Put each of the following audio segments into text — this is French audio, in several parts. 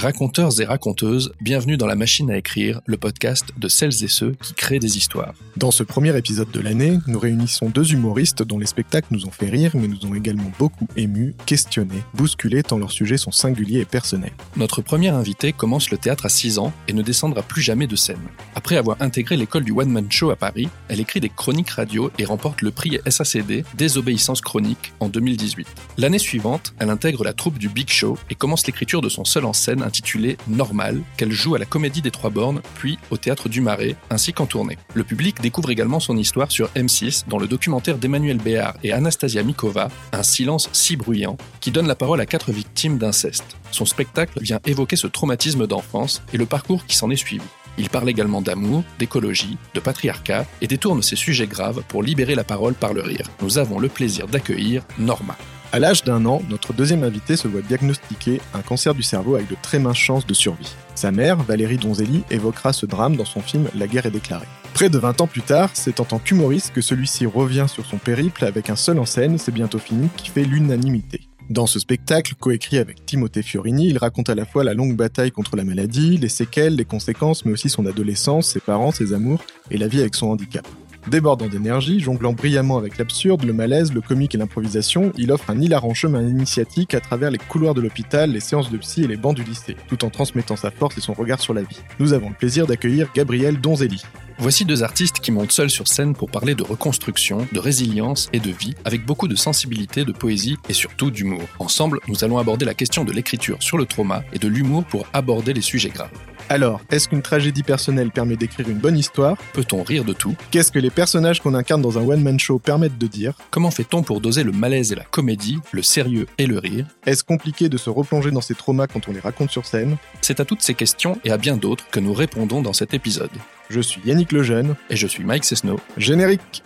Raconteurs et raconteuses, bienvenue dans la machine à écrire, le podcast de celles et ceux qui créent des histoires. Dans ce premier épisode de l'année, nous réunissons deux humoristes dont les spectacles nous ont fait rire mais nous ont également beaucoup émus, questionnés, bousculés tant leurs sujets sont singuliers et personnels. Notre première invitée commence le théâtre à 6 ans et ne descendra plus jamais de scène. Après avoir intégré l'école du One Man Show à Paris, elle écrit des chroniques radio et remporte le prix SACD Désobéissance chronique en 2018. L'année suivante, elle intègre la troupe du Big Show et commence l'écriture de son seul en scène intitulé Normal, qu'elle joue à la Comédie des Trois Bornes, puis au Théâtre du Marais, ainsi qu'en tournée. Le public découvre également son histoire sur M6 dans le documentaire d'Emmanuel Béard et Anastasia Mikova, Un silence si bruyant, qui donne la parole à quatre victimes d'inceste. Son spectacle vient évoquer ce traumatisme d'enfance et le parcours qui s'en est suivi. Il parle également d'amour, d'écologie, de patriarcat et détourne ces sujets graves pour libérer la parole par le rire. Nous avons le plaisir d'accueillir Norma. À l'âge d'un an, notre deuxième invité se voit diagnostiquer un cancer du cerveau avec de très minces chances de survie. Sa mère, Valérie Donzelli, évoquera ce drame dans son film La guerre est déclarée. Près de 20 ans plus tard, c'est en tant qu'humoriste que celui-ci revient sur son périple avec un seul en scène, C'est bientôt fini, qui fait l'unanimité. Dans ce spectacle, coécrit avec Timothée Fiorini, il raconte à la fois la longue bataille contre la maladie, les séquelles, les conséquences, mais aussi son adolescence, ses parents, ses amours et la vie avec son handicap. Débordant d'énergie, jonglant brillamment avec l'absurde, le malaise, le comique et l'improvisation, il offre un hilarant chemin initiatique à travers les couloirs de l'hôpital, les séances de psy et les bancs du lycée, tout en transmettant sa force et son regard sur la vie. Nous avons le plaisir d'accueillir Gabriel Donzelli. Voici deux artistes qui montent seuls sur scène pour parler de reconstruction, de résilience et de vie, avec beaucoup de sensibilité, de poésie et surtout d'humour. Ensemble, nous allons aborder la question de l'écriture sur le trauma et de l'humour pour aborder les sujets graves. Alors, est-ce qu'une tragédie personnelle permet d'écrire une bonne histoire? Peut-on rire de tout? Qu'est-ce que les personnages qu'on incarne dans un one-man show permettent de dire? Comment fait-on pour doser le malaise et la comédie, le sérieux et le rire? Est-ce compliqué de se replonger dans ces traumas quand on les raconte sur scène? C'est à toutes ces questions et à bien d'autres que nous répondons dans cet épisode. Je suis Yannick Lejeune. Et je suis Mike Cesno. Générique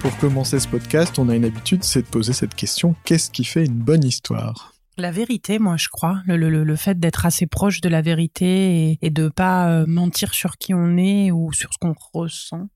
Pour commencer ce podcast, on a une habitude, c'est de poser cette question qu'est-ce qui fait une bonne histoire? La vérité, moi, je crois. Le, le, le fait d'être assez proche de la vérité et, et de pas euh, mentir sur qui on est ou sur ce qu'on ressent.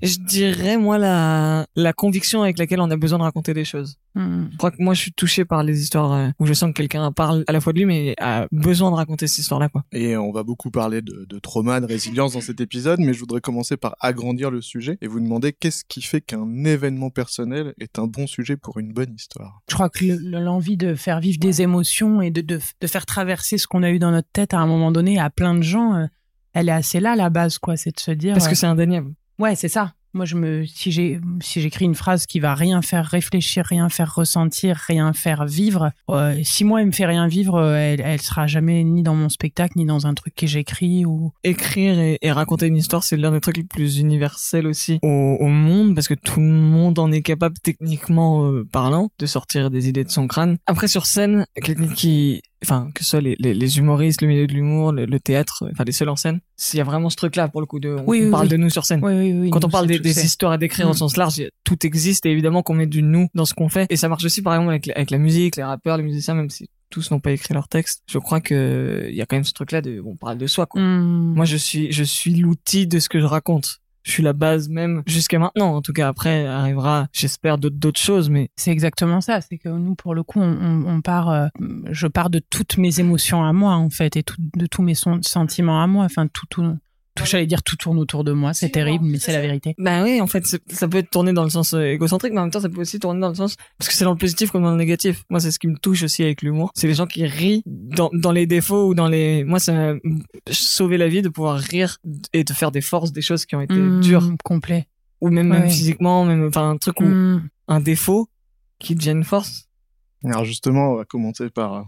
Je dirais, moi, la, la conviction avec laquelle on a besoin de raconter des choses. Hmm. Je crois que moi, je suis touché par les histoires euh, où je sens que quelqu'un parle à la fois de lui, mais a besoin de raconter cette histoire-là, quoi. Et on va beaucoup parler de, de trauma, de résilience dans cet épisode, mais je voudrais commencer par agrandir le sujet et vous demander qu'est-ce qui fait qu'un événement personnel est un bon sujet pour une bonne histoire. Je crois que le- l'envie de faire vivre des émotions et de, de, de faire traverser ce qu'on a eu dans notre tête à un moment donné à plein de gens, euh, elle est assez là, la base, quoi. C'est de se dire. Parce euh, que c'est indéniable. Ouais, c'est ça. Moi, je me, si j'ai, si j'écris une phrase qui va rien faire réfléchir, rien faire ressentir, rien faire vivre, euh, si moi, elle me fait rien vivre, euh, elle, elle sera jamais ni dans mon spectacle, ni dans un truc que j'écris ou. Écrire et, raconter une histoire, c'est l'un des trucs les plus universels aussi au, au monde, parce que tout le monde en est capable, techniquement euh, parlant, de sortir des idées de son crâne. Après, sur scène, quelqu'un qui, enfin, que ce soit les, les, les humoristes, le milieu de l'humour, le, le théâtre, enfin, les seuls en scène, s'il y a vraiment ce truc-là, pour le coup, de, on, Oui, on oui, parle oui. de nous sur scène. Oui, oui, oui. Quand on parle des, histoires à décrire au Mm. sens large, tout existe et évidemment qu'on met du nous dans ce qu'on fait. Et ça marche aussi par exemple avec, avec la musique, les rappeurs, les musiciens, même si tous n'ont pas écrit leur texte. Je crois que il y a quand même ce truc-là de, on parle de soi, quoi. Hmm. Moi, je suis, je suis l'outil de ce que je raconte. Je suis la base même jusqu'à maintenant. En tout cas, après arrivera, j'espère, d'autres choses, mais C'est exactement ça. C'est que nous, pour le coup, on, part. euh, je pars de toutes mes émotions à moi, en fait, et de tous mes sentiments à moi. Enfin, tout, tout, tout j'allais dire, tout tourne autour de moi. C'est terrible, mais c'est la vérité. bah oui, en fait, ça peut être tourné dans le sens euh, égocentrique, mais en même temps, ça peut aussi tourner dans le sens parce que c'est dans le positif comme dans le négatif. Moi, c'est ce qui me touche aussi avec l'humour. C'est les gens qui rient dans, dans les défauts ou dans les. Moi, ça m'a sauvé la vie de pouvoir rire et de faire des forces, des choses qui ont été Hmm, dures complet. ou même, Ouais, même ouais. physiquement, même enfin un truc où Hmm. un défaut qui devient une force. Alors justement, on va commencer par euh,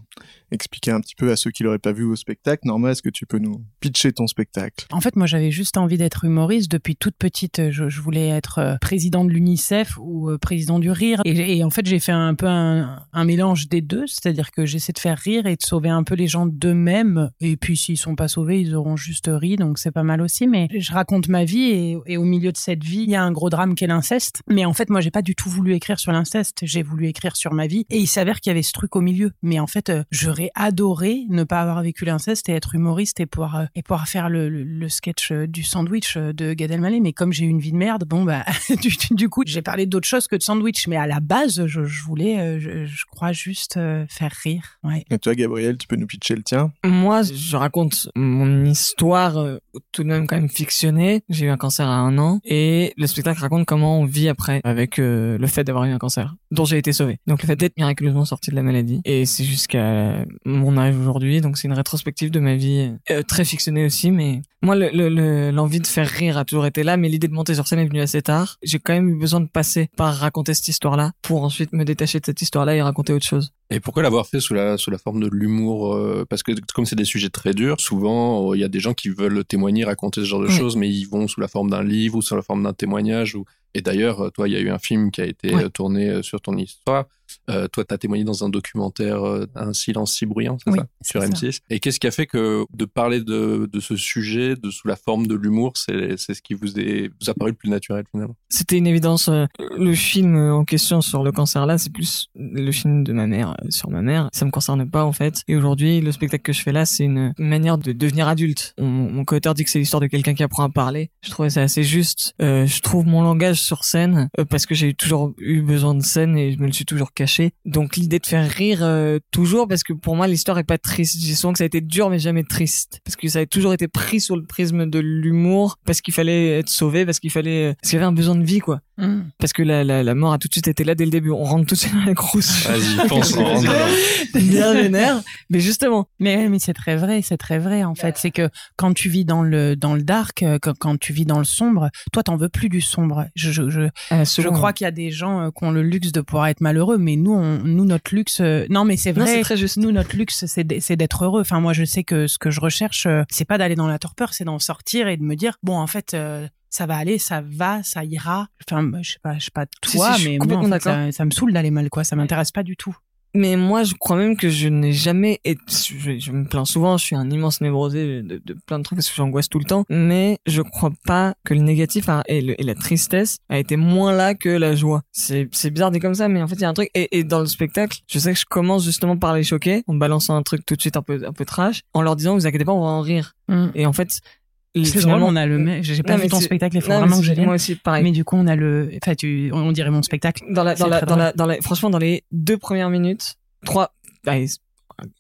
expliquer un petit peu à ceux qui l'auraient pas vu au spectacle. Norma, est-ce que tu peux nous pitcher ton spectacle? En fait, moi, j'avais juste envie d'être humoriste depuis toute petite. Je, je voulais être euh, président de l'UNICEF ou euh, président du rire. Et, en fait, j'ai fait un peu un, mélange des deux, c'est-à-dire que j'essaie de faire rire et de sauver un peu les gens d'eux-mêmes. Et puis, s'ils sont pas sauvés, ils auront juste ri, donc c'est pas mal aussi. Mais je raconte ma vie et, au milieu de cette vie, il y a un gros drame qui est l'inceste. Mais en fait, moi, j'ai pas du tout voulu écrire sur l'inceste. J'ai voulu écrire sur ma vie. Et il s'avère qu'il y avait ce truc au milieu. Mais en fait, euh, j'aurais adoré ne pas avoir vécu l'inceste et être humoriste et pouvoir euh, et pouvoir faire le, le, le sketch euh, du sandwich euh, de Gad Elmaleh. Mais comme j'ai eu une vie de merde, bon bah du, du coup, j'ai parlé d'autre chose que de sandwich. Mais à la base, je, je voulais, je, je crois juste euh, faire rire. Ouais. Et toi, Gabriel, tu peux nous pitcher le tien? Moi, je raconte mon histoire euh, tout de même quand même fictionnée. J'ai eu un cancer à un an et le spectacle raconte comment on vit après avec euh, le fait d'avoir eu un cancer dont j'ai été sauvé. Donc le fait d'être miraculeusement sorti de la maladie et c'est jusqu'à mon âge aujourd'hui. Donc c'est une rétrospective de ma vie euh, très fictionnée aussi. Mais moi, le- le- le- l'envie de faire rire a toujours été là, mais l'idée de monter sur scène est venue assez tard. J'ai quand même eu besoin de passer par raconter cette histoire-là pour ensuite me détacher de cette histoire-là et raconter autre chose. Et pourquoi l'avoir fait sous la, sous la forme de l'humour euh, Parce que comme c'est des sujets très durs, souvent il y a des gens qui veulent témoigner, raconter ce genre de Oui. choses, mais ils vont sous la forme d'un livre ou sous la forme d'un témoignage. Ou... Et d'ailleurs, euh, toi, il y a eu un film qui a été Ouais. euh, tourné euh, sur ton histoire. Euh, toi, tu as témoigné dans un documentaire euh, Un silence si bruyant, c'est Oui, ça Sur c'est ça. M6. Et qu'est-ce qui a fait que de parler de, de ce sujet de sous la forme de l'humour, c'est c'est ce qui vous, est, vous a paru le plus naturel finalement? C'était une évidence. euh, Le film en question sur le cancer là, c'est plus le film de ma mère euh, sur ma mère. Ça me concerne pas en fait. Et aujourd'hui, le spectacle que je fais là, c'est une manière de devenir adulte. Mon, mon co-auteur dit que c'est l'histoire de quelqu'un qui apprend à parler. Je trouvais ça assez juste. Euh, je trouve mon langage sur scène euh, parce que j'ai toujours eu besoin de scène et je me le suis toujours caché. Donc l'idée de faire rire euh, toujours parce que pour moi l'histoire est pas triste. J'ai souvent que ça a été dur mais jamais triste parce que ça a toujours été pris sur le prisme de l'humour parce qu'il fallait être sauvé parce qu'il fallait parce qu'il y avait un besoin de vie quoi Mm. parce que la, la, la mort a tout de suite été là dès le début. On rentre tout de suite dans la grosse. Vas-y, pense, on rentre dedans. bien vénère. Mais justement, Mais, mais c'est très vrai, c'est très vrai en fait. C'est que quand tu vis dans le dans le dark, euh, quand, quand tu vis dans le sombre, toi t'en veux plus du sombre. Je je, je, euh, je crois qu'il y a des gens euh, qui ont le luxe de pouvoir être malheureux, mais nous on, nous notre luxe, euh, non mais c'est vrai. très juste. Nous, notre luxe, c'est d'être heureux. Enfin, moi, je sais que ce que je recherche, euh, c'est pas d'aller dans la torpeur, c'est d'en sortir et de me dire, bon, en fait, euh, ça va aller, ça va, ça ira. Enfin, je sais pas, je sais pas toi, si, mais moi, en complètement fait, ça, ça me saoule d'aller mal, quoi. Ça m'intéresse pas du tout. Mais moi, je crois même que je n'ai jamais été, je, je me plains souvent, je suis un immense névrosé de, de plein de trucs parce que j'angoisse tout le temps, mais je crois pas que le négatif a- et, le- et la tristesse a été moins là que la joie. C'est, c'est bizarre dit comme ça, mais en fait, il y a un truc, et, et dans le spectacle, je sais que je commence justement par les choquer, en balançant un truc tout de suite un peu, un peu trash, en leur disant, vous inquiétez pas, on va en rire. Et en fait, C'est drôle, finalement- on a le même. J'ai pas Non, vu ton spectacle, il faut Non, vraiment que je vienne. Moi aussi, pareil. Mais du coup, on a le. Enfin, tu, on dirait mon spectacle. dans la, dans la, dans drôle. la, dans la, franchement, dans les deux premières minutes, trois, allez,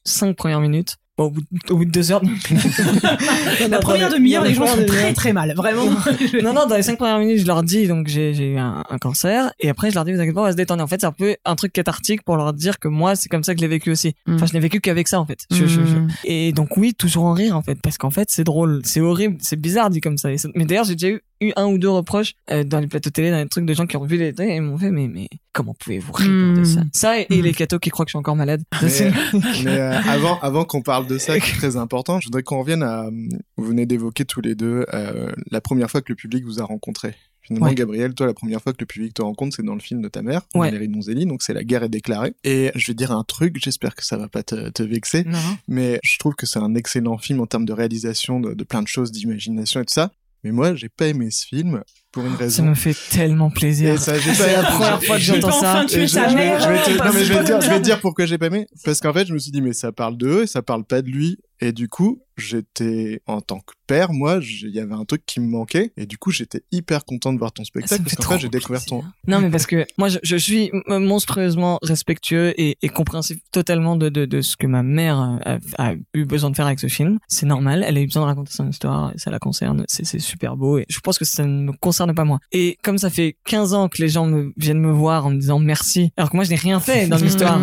cinq premières minutes, bon, au, bout de, au bout de deux heures. La première demi-heure, les gens sont très très mal, vraiment. non, non, dans les cinq premières minutes, je leur dis, donc j'ai, j'ai eu un, un cancer, et après, je leur dis, vous inquiétez pas, on va se détendre. En fait, c'est un peu un truc cathartique pour leur dire que moi, c'est comme ça que je l'ai vécu aussi. Enfin, je n'ai vécu qu'avec ça, en fait. Je- je- je- Mm. Et donc, oui, toujours en rire, en fait, parce qu'en fait, c'est drôle, c'est horrible, c'est bizarre dit comme ça- Mais d'ailleurs, j'ai déjà eu, eu un ou deux reproches euh, dans les plateaux télé, dans les trucs de gens qui ont vu les trucs, et ils m'ont fait, mais, mais comment pouvez-vous rire de Mm. ça? Ça, et, et Mm. les cathos qui croient que je suis encore malade. Ça, Mais, euh, avant, avant qu'on parle de ça, qui est très important, je voudrais qu'on revienne à. Vous venez d'évoquer tous les deux euh, la première fois que le public vous a rencontré. Finalement, Ouais. Gabriel, toi, la première fois que le public te rencontre, c'est dans le film de ta mère, Ouais. Valérie Donzelli, donc c'est La guerre est déclarée. Et je vais dire un truc, j'espère que ça va pas te, te vexer, Non. mais je trouve que c'est un excellent film en termes de réalisation, de, de plein de choses, d'imagination et tout ça. Mais moi, j'ai pas aimé ce film pour une Ça raison. me fait tellement plaisir. Et ça, j'ai C'est la première fois que j'entends ça. je, vais, mère. je vais te, non, mais je vais te dire, je vais que- te dire pourquoi j'ai pas aimé. Parce qu'en fait, je me suis dit, mais ça parle d'eux et ça parle pas de lui. Et du coup, j'étais, en tant que père, moi, il y avait un truc qui me manquait. Et du coup, j'étais hyper content de voir ton Ça spectacle parce qu'en fait, trop j'ai découvert ton. Non, mais parce que moi, je, je suis monstrueusement respectueux et, et compréhensif totalement de, de, de ce que ma mère a, a eu besoin de faire avec ce film. C'est normal. Elle a eu besoin de raconter son histoire. Ça la concerne. C'est super beau. Et je pense que ça ne me concerne pas moi. Et comme ça fait 15 ans que les gens me, viennent me voir en me disant merci, alors que moi, je n'ai rien fait dans l'histoire.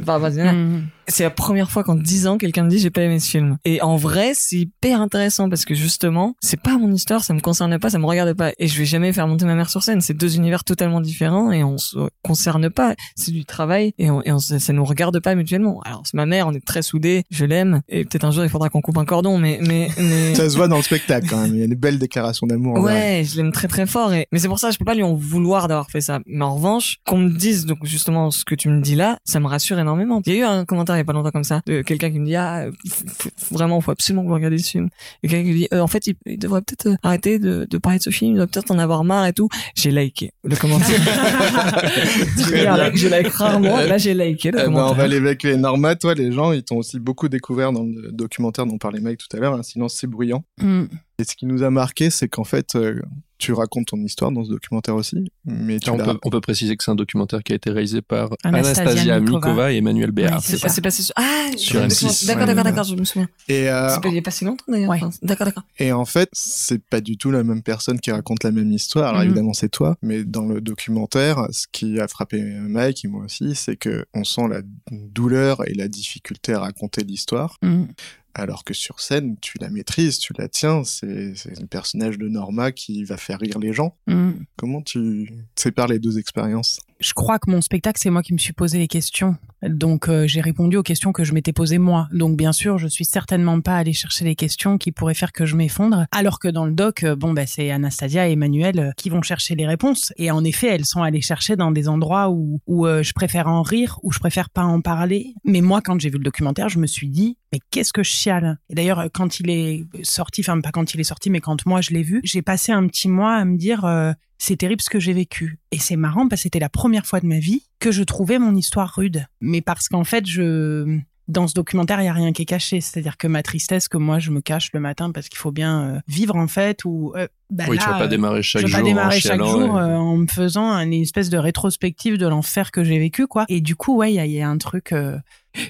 Enfin, Mm. C'est la première fois qu'en 10 ans quelqu'un me dit j'ai pas aimé ce film. Et en vrai, c'est hyper intéressant parce que justement, c'est pas mon histoire, ça me concerne pas, ça me regarde pas et je vais jamais faire monter ma mère sur scène. C'est deux univers totalement différents et on se concerne pas. C'est du travail et, on, et on, ça nous regarde pas mutuellement. Alors c'est ma mère, on est très soudés, je l'aime et peut-être un jour il faudra qu'on coupe un cordon, mais mais mais. Ça se voit dans le spectacle quand même. Il y a une belle déclaration d'amour. Ouais, je l'aime très très fort et mais c'est pour ça je peux pas lui en vouloir d'avoir fait ça. Mais en revanche, qu'on me dise donc justement ce que tu me dis là, ça me rassure énormément. Il y a eu un commentaire il y a pas longtemps comme ça de quelqu'un qui me dit ah f- f- vraiment faut absolument que vous regardiez ce film. Et quelqu'un qui me dit euh, en fait il, il devrait peut-être euh, arrêter de, de parler de ce film, il doit peut-être en avoir marre et tout. J'ai liké le commentaire. Je like rarement. Là j'ai liké le Eh ben, commentaire. on va l'évacuer. Norma, toi, les gens, ils t'ont aussi beaucoup découvert dans le documentaire dont parlait Mike tout à l'heure, Un silence c'est bruyant. Mm. Et ce qui nous a marqué, c'est qu'en fait, euh, tu racontes ton histoire dans ce documentaire aussi, mais tu on, peut, on peut préciser que c'est un documentaire qui a été réalisé par Anastasia Anastasia, Mikova. Mikova. et Emmanuel Béard. C'est ça. passé sur... Ah, Sur je me M6. souviens. D'accord, d'accord, d'accord, je me souviens. Et, euh, C'est pas, il y a pas si longtemps d'ailleurs. Ouais. Enfin, D'accord, d'accord. et en fait, c'est pas du tout la même personne qui raconte la même histoire. Alors Mhm. évidemment, c'est toi, mais dans le documentaire, ce qui a frappé Mike et moi aussi, c'est que on sent la douleur et la difficulté à raconter l'histoire. Mm. Alors que sur scène, tu la maîtrises, tu la tiens, c'est le personnage de Norma qui va faire rire les gens. Mm. Comment tu sépares les deux expériences? Je crois que mon spectacle, c'est moi qui me suis posé les questions. Donc, euh, j'ai répondu aux questions que je m'étais posées moi. Donc, bien sûr, je suis certainement pas allée chercher les questions qui pourraient faire que je m'effondre. Alors que dans le doc, euh, bon, bah, c'est Anastasia et Emmanuel euh, qui vont chercher les réponses. Et en effet, elles sont allées chercher dans des endroits où, où euh, je préfère en rire, où je préfère pas en parler. Mais moi, quand j'ai vu le documentaire, je me suis dit, mais qu'est-ce que je chiale Et d'ailleurs, euh, quand il est sorti, enfin pas quand il est sorti, mais quand moi je l'ai vu, j'ai passé un petit mois à me dire, c'est terrible ce que j'ai vécu. Et c'est marrant parce que c'était la première fois de ma vie que je trouvais mon histoire rude. Mais parce qu'en fait, je dans ce documentaire, il y a rien qui est caché. C'est-à-dire que ma tristesse que moi je me cache le matin parce qu'il faut bien euh, vivre en fait ou euh, bah oui, là, tu vas pas euh, démarrer chaque je jour pas démarrer en chaque jour et- euh, en me faisant une espèce de rétrospective de l'enfer que j'ai vécu, quoi. Et du coup, ouais, il y a, il y a un truc. euh,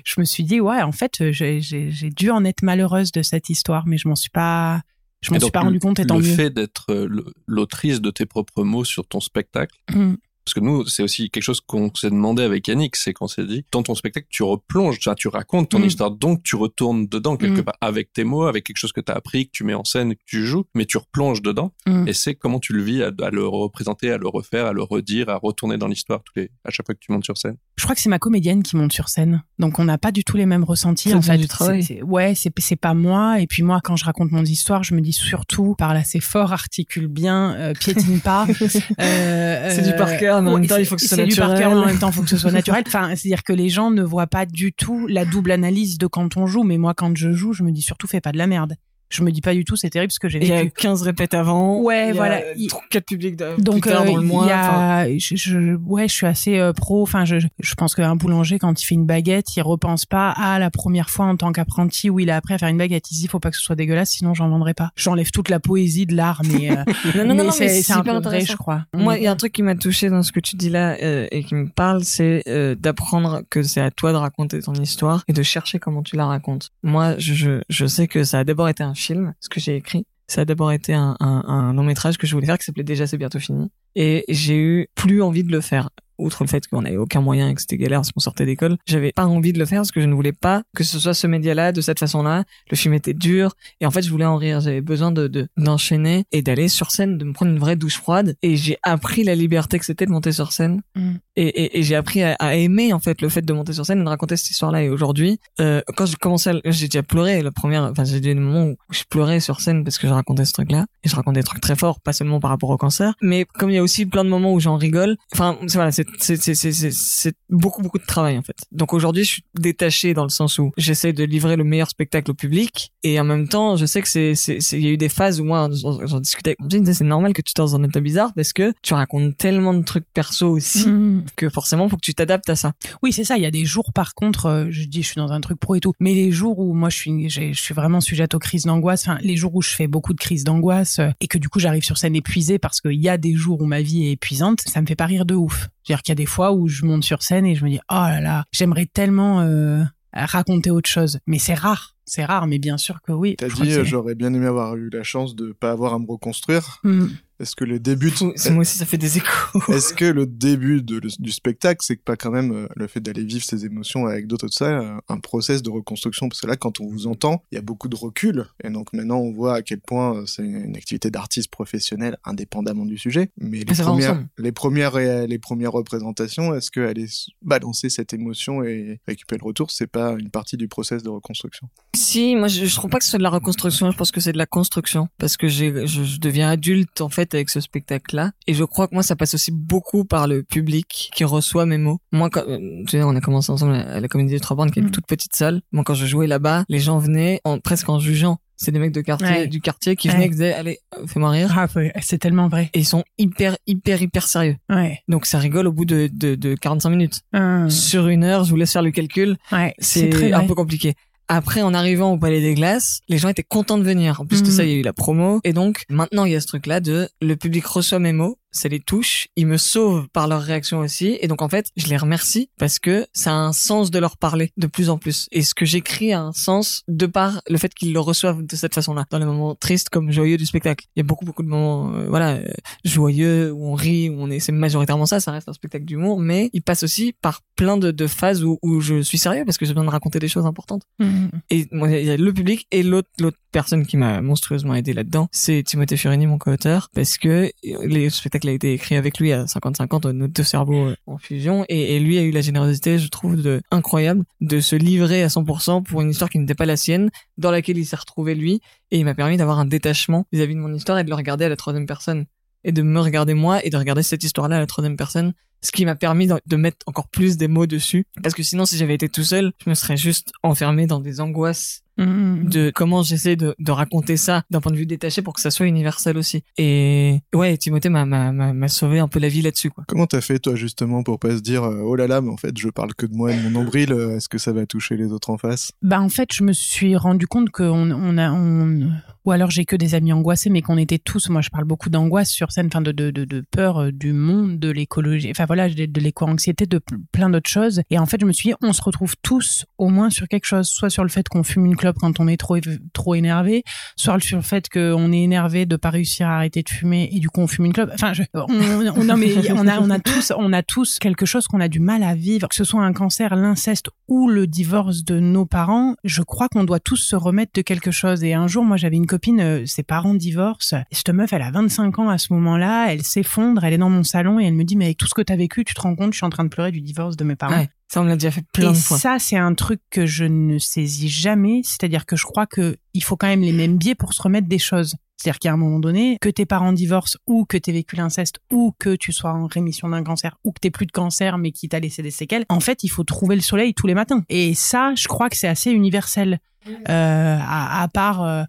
je me suis dit, ouais, en fait, j'ai dû en être malheureuse de cette histoire, mais je m'en suis pas, je m'en Et suis pas rendu compte étant le mieux. fait d'être euh, le- l'autrice de tes propres mots sur ton spectacle, Mm. Parce que nous, c'est aussi quelque chose qu'on s'est demandé avec Yannick, c'est qu'on s'est dit, dans ton spectacle, tu replonges, tu, racontes ton Mm. histoire, donc tu retournes dedans quelque Mm. part, avec tes mots, avec quelque chose que tu as appris, que tu mets en scène, que tu joues, mais tu replonges dedans, Mm. et c'est comment tu le vis à, à le représenter, à le refaire, à le redire, à retourner dans l'histoire tous les, à chaque fois que tu montes sur scène. Je crois que c'est ma comédienne qui monte sur scène, donc on n'a pas du tout les mêmes ressentis. Ça En fait, du travail. C'est- c'est- ouais, c'est c'est pas moi. Et puis moi, quand je raconte mon histoire, je me dis surtout parle assez fort, articule bien, euh, piétine pas. Euh, C'est du euh, par cœur, en même temps, il faut que ce soit du par cœur, mais en naturel. même temps, il faut que ce soit naturel. Enfin, c'est-à-dire que les gens ne voient pas du tout la double analyse de quand on joue. Mais moi, quand je joue, je me dis surtout fais pas de la merde. Je me dis pas du tout c'est terrible ce que j'ai Il y a vécu. 15 répètes avant. Ouais, il y a voilà. Il- Quatre publics de, Donc plus tard euh, dans le mois. y a, je, je- ouais, je suis assez euh, pro. Enfin, je, je pense qu'un boulanger quand il fait une baguette, il repense pas à la première fois en tant qu'apprenti où il a appris à faire une baguette. Il dit faut pas que ce soit dégueulasse, sinon j'en vendrai pas. J'enlève toute la poésie de l'art, mais, euh, non, non, non, mais non, c'est c'est un peu vrai, je crois. Moi, il y a un truc qui m'a touché dans ce que tu dis là euh, et qui me parle, c'est euh, d'apprendre que c'est à toi de raconter ton histoire et de chercher comment tu la racontes. Moi, je, je, je sais que ça a d'abord été un film, ce que j'ai écrit. Ça a d'abord été un, un, un long métrage que je voulais faire qui s'appelait Déjà c'est bientôt fini. Et j'ai eu plus envie de le faire. Outre le fait qu'on n'avait aucun moyen et que c'était galère parce qu'on sortait d'école, j'avais pas envie de le faire parce que je ne voulais pas que ce soit ce média-là de cette façon-là. Le film était dur et en fait je voulais en rire. J'avais besoin de de- d'enchaîner et d'aller sur scène, de me prendre une vraie douche froide. Et j'ai appris la liberté que c'était de monter sur scène Mm. et, et, et j'ai appris à, à aimer en fait le fait de monter sur scène et de raconter cette histoire-là. Et aujourd'hui, euh, quand j'ai commencé, à- j'ai déjà pleuré la première, enfin j'ai eu des moments où je pleurais sur scène parce que je racontais ce truc-là et je racontais des trucs très forts, pas seulement par rapport au cancer, mais comme il y a aussi plein de moments où j'en rigole. Enfin voilà, c'est c'est beaucoup beaucoup de travail en fait. Donc aujourd'hui, je suis détaché dans le sens où j'essaie de livrer le meilleur spectacle au public et en même temps, je sais que c'est il y a eu des phases où moi j'en discutais avec mon c'est normal que tu t'es dans un état bizarre parce que tu racontes tellement de trucs perso aussi Mm. que forcément faut que tu t'adaptes à ça. Oui, c'est ça. Il y a des jours, par contre, euh, je dis, je suis dans un truc pro et tout, mais les jours où moi je suis, je suis vraiment sujette aux crises d'angoisse. Enfin, les jours où je fais beaucoup de crises d'angoisse euh, et que du coup j'arrive sur scène épuisée parce qu'il y a des jours où ma vie est épuisante, ça me fait pas rire de ouf. C'est-à-dire qu'il y a des fois où je monte sur scène et je me dis, oh là là, j'aimerais tellement euh, raconter autre chose, mais c'est rare. c'est rare, mais bien sûr que oui. T'as dit, euh, j'aurais bien aimé avoir eu la chance de pas avoir à me reconstruire. Hmm. Est-ce que le début, de- c'est- Moi aussi, ça fait des échos. est-ce que le début de- du spectacle, c'est pas quand même euh, le fait d'aller vivre ses émotions avec d'autres, tout ça, euh, un process de reconstruction? Parce que là, quand on vous entend, il y a beaucoup de recul, et donc maintenant on voit à quel point euh, c'est une, activité d'artiste professionnel, indépendamment du sujet. Mais les va premières, les premières, les premières représentations, est-ce que aller balancer cette émotion et récupérer le retour, c'est pas une partie du process de reconstruction? Si, moi je, je trouve pas que ce soit de la reconstruction, je pense que c'est de la construction. Parce que je deviens adulte en fait avec ce spectacle là et je crois que moi ça passe aussi beaucoup par le public qui reçoit mes mots. Moi quand euh, tu sais on a commencé ensemble à la comédie des trois bornes qui est une Mhm. toute petite salle. Moi quand je jouais là-bas, les gens venaient en presque en jugeant. C'est des mecs de quartier Ouais. du quartier qui Ouais. venaient et qui disaient allez, fais-moi rire. Ah, c'est tellement vrai. Et ils sont hyper hyper hyper sérieux. Ouais. Donc ça rigole au bout de de, de 45 minutes. Hum. Sur une heure, je vous laisse faire le calcul Ouais, c'est un vrai. peu compliqué. Après, en arrivant au Palais des Glaces, les gens étaient contents de venir. En plus de Mhm. ça, il y a eu la promo. Et donc, maintenant, il y a ce truc-là de le public reçoit mes mots, ça les touche, ils me sauvent par leur réaction aussi. Et donc, en fait, je les remercie parce que ça a un sens de leur parler de plus en plus. Et ce que j'écris a un sens de par le fait qu'ils le reçoivent de cette façon-là. Dans les moments tristes comme joyeux du spectacle. Il y a beaucoup, beaucoup de moments, euh, voilà, euh, joyeux, où on rit, où on est, c'est majoritairement ça, ça reste un spectacle d'humour, mais il passe aussi par plein de, de phases où, où je suis sérieux parce que j'ai besoin de raconter des choses importantes. Hum. Et moi, il y a le public et l'autre l'autre personne qui m'a monstrueusement aidé là-dedans, c'est Timothée Furini, mon co-auteur, parce que le spectacle a été écrit avec lui à 50-50, nos deux cerveaux euh, en fusion, et, lui a eu la générosité, je trouve, de incroyable, de se livrer à 100% pour une histoire qui n'était pas la sienne, dans laquelle il s'est retrouvé lui, et il m'a permis d'avoir un détachement vis-à-vis de mon histoire et de le regarder à la troisième personne. Et de me regarder moi et de regarder cette histoire-là à la troisième personne. Ce qui m'a permis de mettre encore plus des mots dessus. Parce que sinon si j'avais été tout seul je me serais juste enfermé dans des angoisses Hum. de comment j'essaie de, de raconter ça d'un point de vue détaché pour que ça soit universel aussi. Et ouais Timothée m'a m'a m'a m'a sauvé un peu la vie là-dessus quoi. Comment t'as fait toi justement pour pas se dire euh, oh là là mais en fait je parle que de moi et de mon nombril euh, est-ce que ça va toucher les autres en face? Bah en fait, je me suis rendu compte qu'on on a on ou alors j'ai que des amis angoissés, mais qu'on était tous. Moi, je parle beaucoup d'angoisse sur scène, enfin de de de, peur euh, du monde, de l'écologie, enfin voilà, de, l'éco-anxiété, de plein d'autres choses. Et en fait, je me suis dit, on se retrouve tous au moins sur quelque chose, soit sur le fait qu'on fume une clope quand on est trop trop énervé, soit sur le fait qu'on est énervé de pas réussir à arrêter de fumer et du coup on fume une clope. Enfin, on, non mais on a on a tous on a tous quelque chose qu'on a du mal à vivre, que ce soit un cancer, l'inceste ou le divorce de nos parents. Je crois qu'on doit tous se remettre de quelque chose. Et un jour, moi, j'avais une copine, euh, ses parents divorcent. Et cette meuf, elle a 25 ans à ce moment-là. Elle s'effondre, elle est dans mon salon et elle me dit, mais avec tout ce que t'as vécu, tu te rends compte, je suis en train de pleurer du divorce de mes parents. ouais ça on me l'a déjà fait plein Et de fois ça, c'est un truc que je ne saisis jamais. C'est-à-dire que je crois que il faut quand même les mêmes biais pour se remettre des choses. C'est-à-dire qu'à un moment donné, que tes parents divorcent ou que t'aies vécu l'inceste ou que tu sois en rémission d'un cancer ou que t'aies plus de cancer mais qui t'a laissé des séquelles, en fait, il faut trouver le soleil tous les matins. Et ça, je crois que c'est assez universel. Euh, à, à part... euh,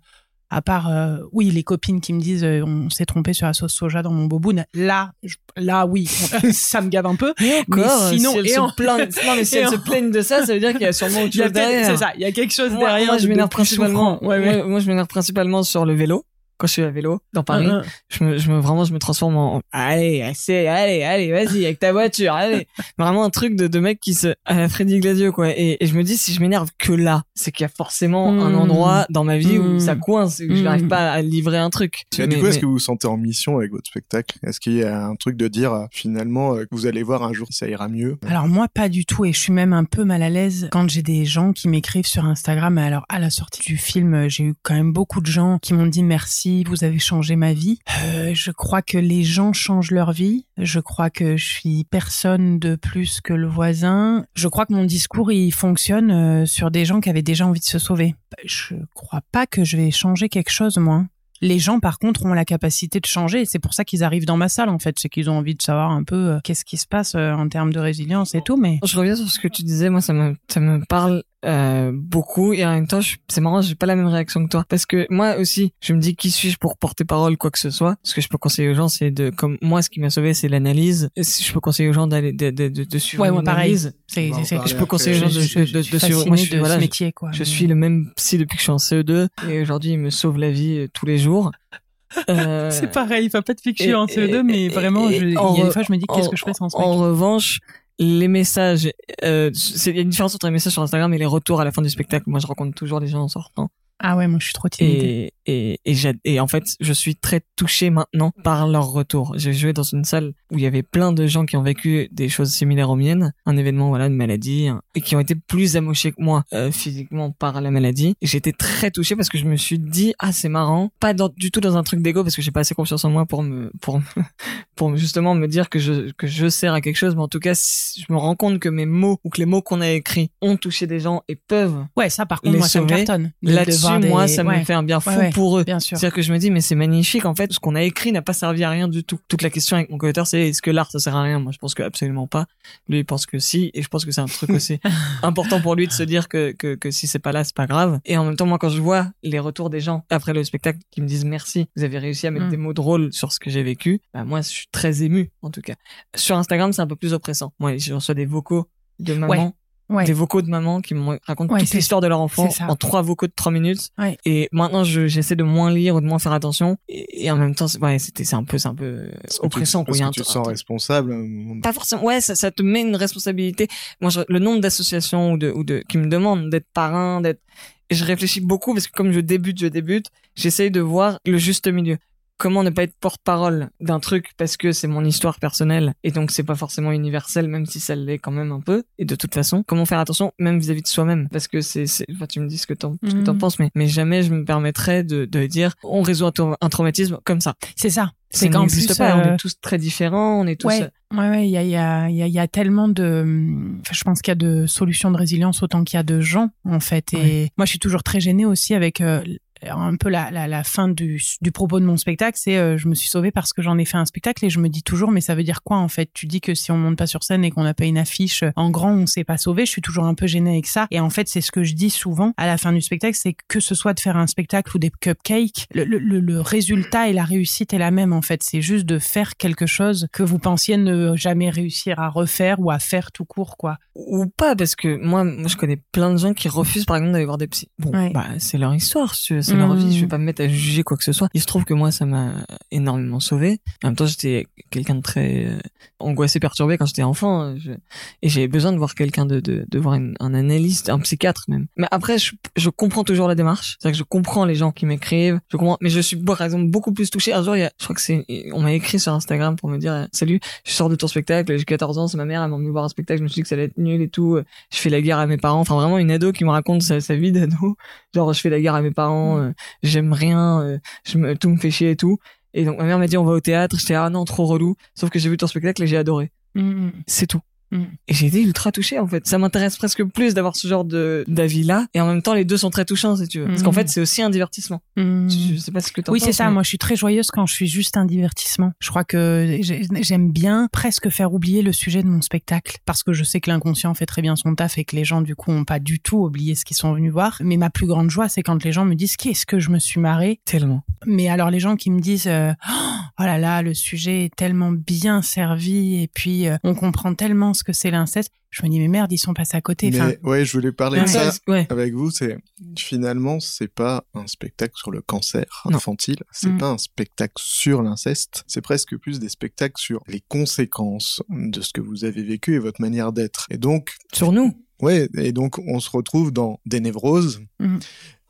à part, euh, oui, les copines qui me disent euh, on s'est trompé sur la sauce soja dans mon boboon. Là, je- là, oui, ça me gave un peu. mais encore sinon- si elles et se en- plaignent non mais si en- se de ça ça veut dire qu'il y a sûrement autre chose derrière C'est ça, il y a quelque chose moi, derrière. moi, je m'énerve principalement souffrant. Ouais, ouais. moi, moi, je m'énerve principalement sur le vélo quand je suis à vélo dans Paris. Hein, hein. je me, je me vraiment je me transforme en allez assez allez allez vas-y avec ta voiture allez. Vraiment un truc de, de mec qui se à la Freddy Glasio quoi. Et, et je me dis si je m'énerve que là c'est qu'il y a forcément un Mm. endroit dans ma vie où ça coince où je n'arrive pas à livrer un truc. Et du Mais- coup, est-ce que vous vous sentez en mission avec votre spectacle? Est-ce qu'il y a un truc de dire euh, finalement euh, que vous allez voir un jour ça ira mieux? Alors moi pas du tout et je suis même un peu mal à l'aise quand j'ai des gens qui m'écrivent sur Instagram. Alors à la sortie du film, j'ai eu quand même beaucoup de gens qui m'ont dit merci, vous avez changé ma vie. Euh, je crois que les gens changent leur vie. Je crois que je suis personne de plus que le voisin. Je crois que mon discours il fonctionne euh, sur des gens qui avaient déjà envie de se sauver. Je crois pas que je vais changer quelque chose moi. Les gens, par contre, ont la capacité de changer. et C'est pour ça qu'ils arrivent dans ma salle, en fait. C'est qu'ils ont envie de savoir un peu euh, qu'est-ce qui se passe euh, en termes de résilience et tout. Mais Je reviens sur ce que tu disais, moi ça me ça me parle euh, beaucoup et en même temps je- c'est marrant, j'ai pas la même réaction que toi parce que moi aussi je me dis qui suis-je pour porter parole quoi que ce soit? Ce que je peux conseiller aux gens c'est de comme moi ce qui m'a sauvé c'est l'analyse. Si je peux conseiller aux gens d'aller de, de, de, de suivre ouais, moi pareil. C'est, va c'est- je peux conseiller aux gens de, de, de, de suivre. Moi je suis de voilà, métier, quoi. je suis le même psy depuis que je suis en CE2 et aujourd'hui il me sauve la vie euh, tous les jours. Euh, C'est pareil, pas depuis que je et- suis en CE2, mais et- vraiment, et- je- il y en a des fois, je me dis qu'est-ce en- que je fais sans ce En revanche, les messages, euh, il y a une différence entre les messages sur Instagram et les retours à la fin du spectacle. Moi, je rencontre toujours les gens en sortant. Ah ouais, moi je suis trop timide. Et, et, et, et en fait, je suis très touché maintenant par leur retour. J'ai joué dans une salle où il y avait plein de gens qui ont vécu des choses similaires aux miennes, un événement, voilà, une maladie, hein, et qui ont été plus amochés que moi euh, physiquement par la maladie. J'étais très touché parce que je me suis dit, ah c'est marrant, pas dans- du tout dans un truc d'ego parce que j'ai pas assez confiance en moi pour me, pour, me- pour justement me dire que je, que je sers à quelque chose, mais en tout cas, si je me rends compte que mes mots ou que les mots qu'on a écrits ont touché des gens et peuvent Ouais, ça par contre, les moi ça me cartonne. De- de Là-dessus, des- moi, ça ouais, me fait un bien fou Ouais, ouais. Pour eux. Bien sûr. C'est-à-dire que je me dis, mais c'est magnifique, en fait, ce qu'on a écrit n'a pas servi à rien du tout. Toute la question avec mon co-auteur, c'est est-ce que l'art, ça sert à rien? Moi, je pense que absolument pas. Lui, il pense que si, et je pense que c'est un truc aussi important pour lui de se dire que, que, que si c'est pas là, c'est pas grave. Et en même temps, moi, quand je vois les retours des gens après le spectacle qui me disent merci, vous avez réussi à mettre Mm. des mots drôles sur ce que j'ai vécu, bah, moi, je suis très ému, en tout cas. Sur Instagram, c'est un peu plus oppressant. Moi, je reçois des vocaux de maman Ouais. Des vocaux de maman qui me racontent Ouais, toute l'histoire de leur enfant en trois vocaux de trois minutes. Ouais. Et maintenant, je, j'essaie de moins lire ou de moins faire attention. Et, et en même temps, c'est, ouais, c'était, c'est un peu, c'est un peu oppressant. tu, quoi. Il y a parce que tu te sens responsable. euh, pas forcément. Ouais, ça, ça te met une responsabilité. Moi, je- le nombre d'associations ou de, ou de, qui me demandent d'être parrain, d'être, et je réfléchis beaucoup parce que comme je débute, je débute, j'essaye de voir le juste milieu. Comment ne pas être porte-parole d'un truc parce que c'est mon histoire personnelle et donc c'est pas forcément universel même si ça l'est quand même un peu et de toute façon comment faire attention même vis-à-vis de soi-même? Parce que c'est enfin, tu me dis ce que t'en Mhm. penses mais mais jamais je me permettrais de de dire on résout un, trau- un traumatisme comme ça C'est ça. C'est n'existe plus, pas on euh, est tous très différents on est tous Ouais, ouais, ouais, il y a, y, a, y, a, y a tellement de. Enfin, je pense qu'il y a de solutions de résilience autant qu'il y a de gens, en fait. Et Ouais. moi, je suis toujours très gênée aussi avec euh, un peu la, la, la fin du, du propos de mon spectacle. C'est euh, je me suis sauvée parce que j'en ai fait un spectacle et je me dis toujours, mais ça veut dire quoi, en fait? Tu dis que si on monte pas sur scène et qu'on n'a pas une affiche euh, en grand, on s'est pas sauvé. Je suis toujours un peu gênée avec ça. Et en fait, c'est ce que je dis souvent à la fin du spectacle c'est que ce soit de faire un spectacle ou des cupcakes, le, le, le- résultat et la réussite est la même, en fait. C'est juste de faire quelque chose que vous pensiez ne jamais réussir à refaire ou à faire tout court, quoi. ou pas parce que moi, moi je connais plein de gens qui refusent par exemple d'aller voir des psys bon Ouais. bah c'est leur histoire c'est c'est leur vie je vais pas me mettre à juger quoi que ce soit. Il se trouve que moi ça m'a énormément sauvé. En même temps j'étais quelqu'un de très euh, angoissé perturbé quand j'étais enfant euh, je- et j'avais besoin de voir quelqu'un de, de de voir une- un analyste un psychiatre même. Mais après je, je comprends toujours la démarche. C'est à dire que je comprends les gens qui m'écrivent. Je comprends mais je suis par exemple beaucoup plus touché. Un jour il y a, je crois que c'est on m'a écrit sur Instagram pour me dire euh, salut je sors de ton spectacle, j'ai 14 ans, c'est ma mère, elle m'a emmené voir un spectacle, je me suis dit que ça allait être nul et tout. Je fais la guerre à mes parents, enfin vraiment une ado qui me raconte sa, sa vie d'ado. Genre je fais la guerre à mes parents, euh, j'aime rien, euh, je me, tout me fait chier et tout. Et donc ma mère m'a dit on va au théâtre, j'étais ah non trop relou. Sauf que j'ai vu ton spectacle et j'ai adoré. Mhm. C'est tout. Mm. Et j'ai été ultra touché en fait. Ça m'intéresse presque plus d'avoir ce genre de d'avis là. Et en même temps les deux sont très touchants si tu veux. Parce qu'en Mhm. fait c'est aussi un divertissement. Mhm. Je, je sais pas ce que t'en Oui, c'est ça. mais- Moi, je suis très joyeuse quand je suis juste un divertissement. Je crois que j'ai- j'aime bien presque faire oublier le sujet de mon spectacle parce que je sais que l'inconscient fait très bien son taf et que les gens, du coup, ont pas du tout oublié ce qu'ils sont venus voir. Mais ma plus grande joie, c'est quand les gens me disent qu'est-ce que je me suis marrée? Tellement. Mais alors, les gens qui me disent euh, oh là là, le sujet est tellement bien servi et puis euh, on comprend tellement ce que c'est l'inceste. Je me dis mais merde, ils sont passés à côté. Enfin, Mais ouais, je voulais parler de ça ouais. avec vous. C'est finalement, c'est pas un spectacle sur le cancer Non. infantile. C'est Mm. pas un spectacle sur l'inceste. C'est presque plus des spectacles sur les conséquences de ce que vous avez vécu et votre manière d'être. Et donc, Sur nous. Ouais, et donc on se retrouve dans des névroses. Mhm.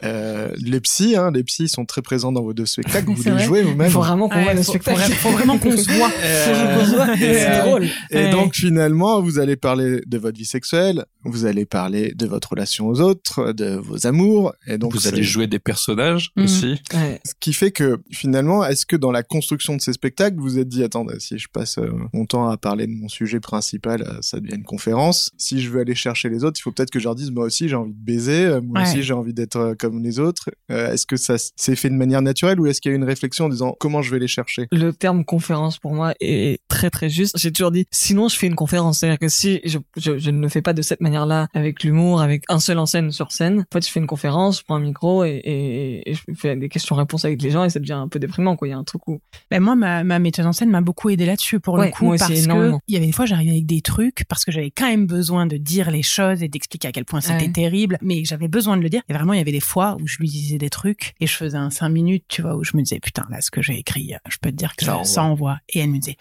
Euh, les psys, hein, les psys sont très présents dans vos deux spectacles. Vous les jouez Il vous-même. faut vraiment qu'on Ouais, voit le spectacle. faut- faut vraiment qu'on se voit. Euh, et, C'est euh, drôle. Et Ouais. donc finalement, vous allez parler de votre vie sexuelle, vous allez parler de votre relation aux autres, de vos amours, et donc Vous allez jouer des personnages Mhm. aussi. Ouais. Ce qui fait que finalement, est-ce que dans la construction de ces spectacles, vous êtes dit, attendez, si je passe euh, mon temps à parler de mon sujet principal, euh, ça devient une conférence. Si je veux aller chercher les autres, il faut peut-être que je leur dise, moi aussi j'ai envie de baiser, euh, moi Ouais. aussi j'ai envie d'être euh, comme les autres. Euh, est-ce que ça s'est fait de manière naturelle ou est-ce qu'il y a eu une réflexion en disant comment je vais les chercher? Le terme conférence pour moi est très très juste. J'ai toujours dit, sinon je fais une conférence. C'est-à-dire que si je, je, je ne le fais pas de cette manière-là, avec l'humour, avec un seul en scène sur scène, en fait je fais une conférence, je prends un micro et, et, et je fais des questions-réponses avec les gens et ça devient un peu déprimant quoi. Il y a un truc où Ben moi, ma, ma metteuse en scène m'a beaucoup aidé là-dessus pour Ouais, le coup, parce que énormément. il y avait des fois, j'arrivais avec des trucs parce que j'avais quand même besoin de dire les choses et d'expliquer à quel point c'était Ouais. terrible, mais j'avais besoin de le dire. Et vraiment, il y avait des fois où je lui disais des trucs et je faisais un cinq minutes, tu vois, où je me disais putain là, ce que j'ai écrit, je peux te dire que Ça ça, envoie. Et elle me disait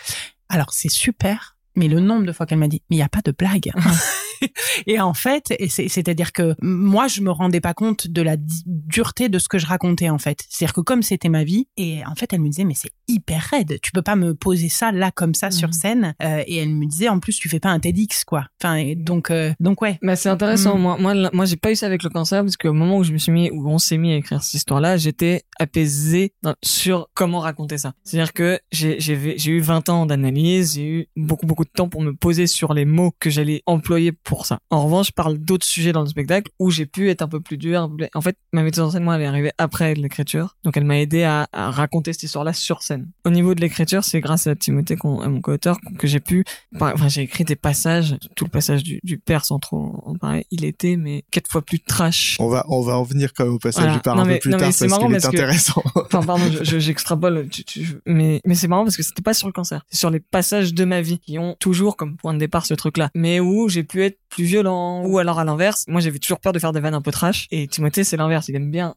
alors c'est super. mais le nombre de fois qu'elle m'a dit, mais il y a pas de blague. et en fait, c'est-à-dire que moi, je me rendais pas compte de la dureté de ce que je racontais en fait. C'est-à-dire que comme c'était ma vie, et en fait, elle me disait, mais c'est hyper raide. Tu peux pas me poser ça là comme ça sur Mhm. scène. Euh, et elle me disait, en plus, tu fais pas un TEDx quoi. Enfin, et donc, euh, donc ouais. Bah, c'est intéressant. Mm. Moi, moi, là- moi, j'ai pas eu ça avec le cancer parce qu'au moment où je me suis mis, où on s'est mis à écrire cette histoire-là, j'étais apaisé dans- sur comment raconter ça. C'est-à-dire que j'ai, j'ai eu 20 ans d'analyse, j'ai eu beaucoup, beaucoup de temps pour me poser sur les mots que j'allais employer pour ça. En revanche, je parle d'autres sujets dans le spectacle où j'ai pu être un peu plus dur. En fait, ma méthode en scène, moi, elle est arrivée après l'écriture. Donc, elle m'a aidé à, à raconter cette histoire-là sur scène. Au niveau de l'écriture, c'est grâce à Timothée, à mon co-auteur, que j'ai pu Enfin, j'ai écrit des passages, tout le passage du, du père sans trop en parler. Il était, mais quatre fois plus trash. On va, on va en venir quand même au passage Voilà. du père un peu plus non, tard parce qu'il est que- intéressant. Enfin, pardon, je- je- j'extrapole, tu- tu- mais, mais c'est marrant parce que c'était pas sur le cancer. C'est sur les passages de ma vie qui ont toujours comme point de départ ce truc-là. Mais où j'ai pu être like plus violent, ou alors à l'inverse. Moi, j'avais toujours peur de faire des vannes un peu trash. Et Timothée, c'est l'inverse. Il aime bien